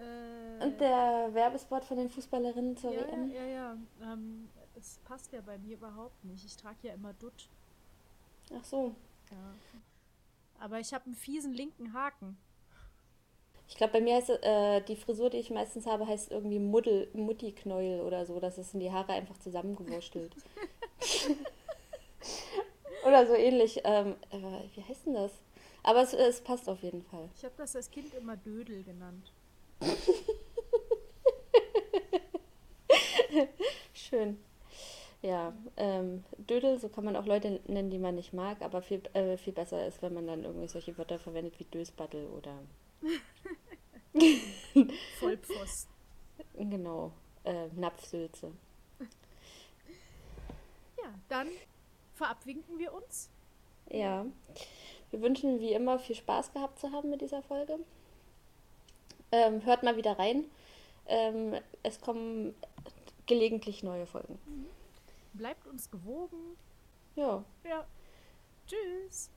Speaker 2: Äh,
Speaker 3: Und der Werbespot von den Fußballerinnen zur
Speaker 2: ja,
Speaker 3: WM?
Speaker 2: ja, ja, ja. Ähm, das passt ja bei mir überhaupt nicht. Ich trage ja immer Dutt.
Speaker 3: Ach so.
Speaker 2: Ja. Aber ich habe einen fiesen linken Haken.
Speaker 3: Ich glaube, bei mir heißt äh, die Frisur, die ich meistens habe, heißt irgendwie Muddel, Mutti-Knäuel oder so. Das in die Haare einfach zusammengewurstelt. oder so ähnlich. Ähm, äh, wie heißt denn das? Aber es, es passt auf jeden Fall.
Speaker 2: Ich habe das als Kind immer Dödel genannt.
Speaker 3: Schön. Ja, ähm, Dödel, so kann man auch Leute nennen, die man nicht mag, aber viel, äh, viel besser ist, wenn man dann irgendwie solche Wörter verwendet wie Dösbattel oder
Speaker 2: Vollpfosten.
Speaker 3: genau, äh, Napfsülze.
Speaker 2: Ja, dann verabwinken wir uns.
Speaker 3: Ja, wir wünschen wie immer viel Spaß gehabt zu haben mit dieser Folge. Ähm, hört mal wieder rein. Ähm, es kommen gelegentlich neue Folgen.
Speaker 2: Bleibt uns gewogen.
Speaker 3: Ja,
Speaker 2: Ja. Tschüss.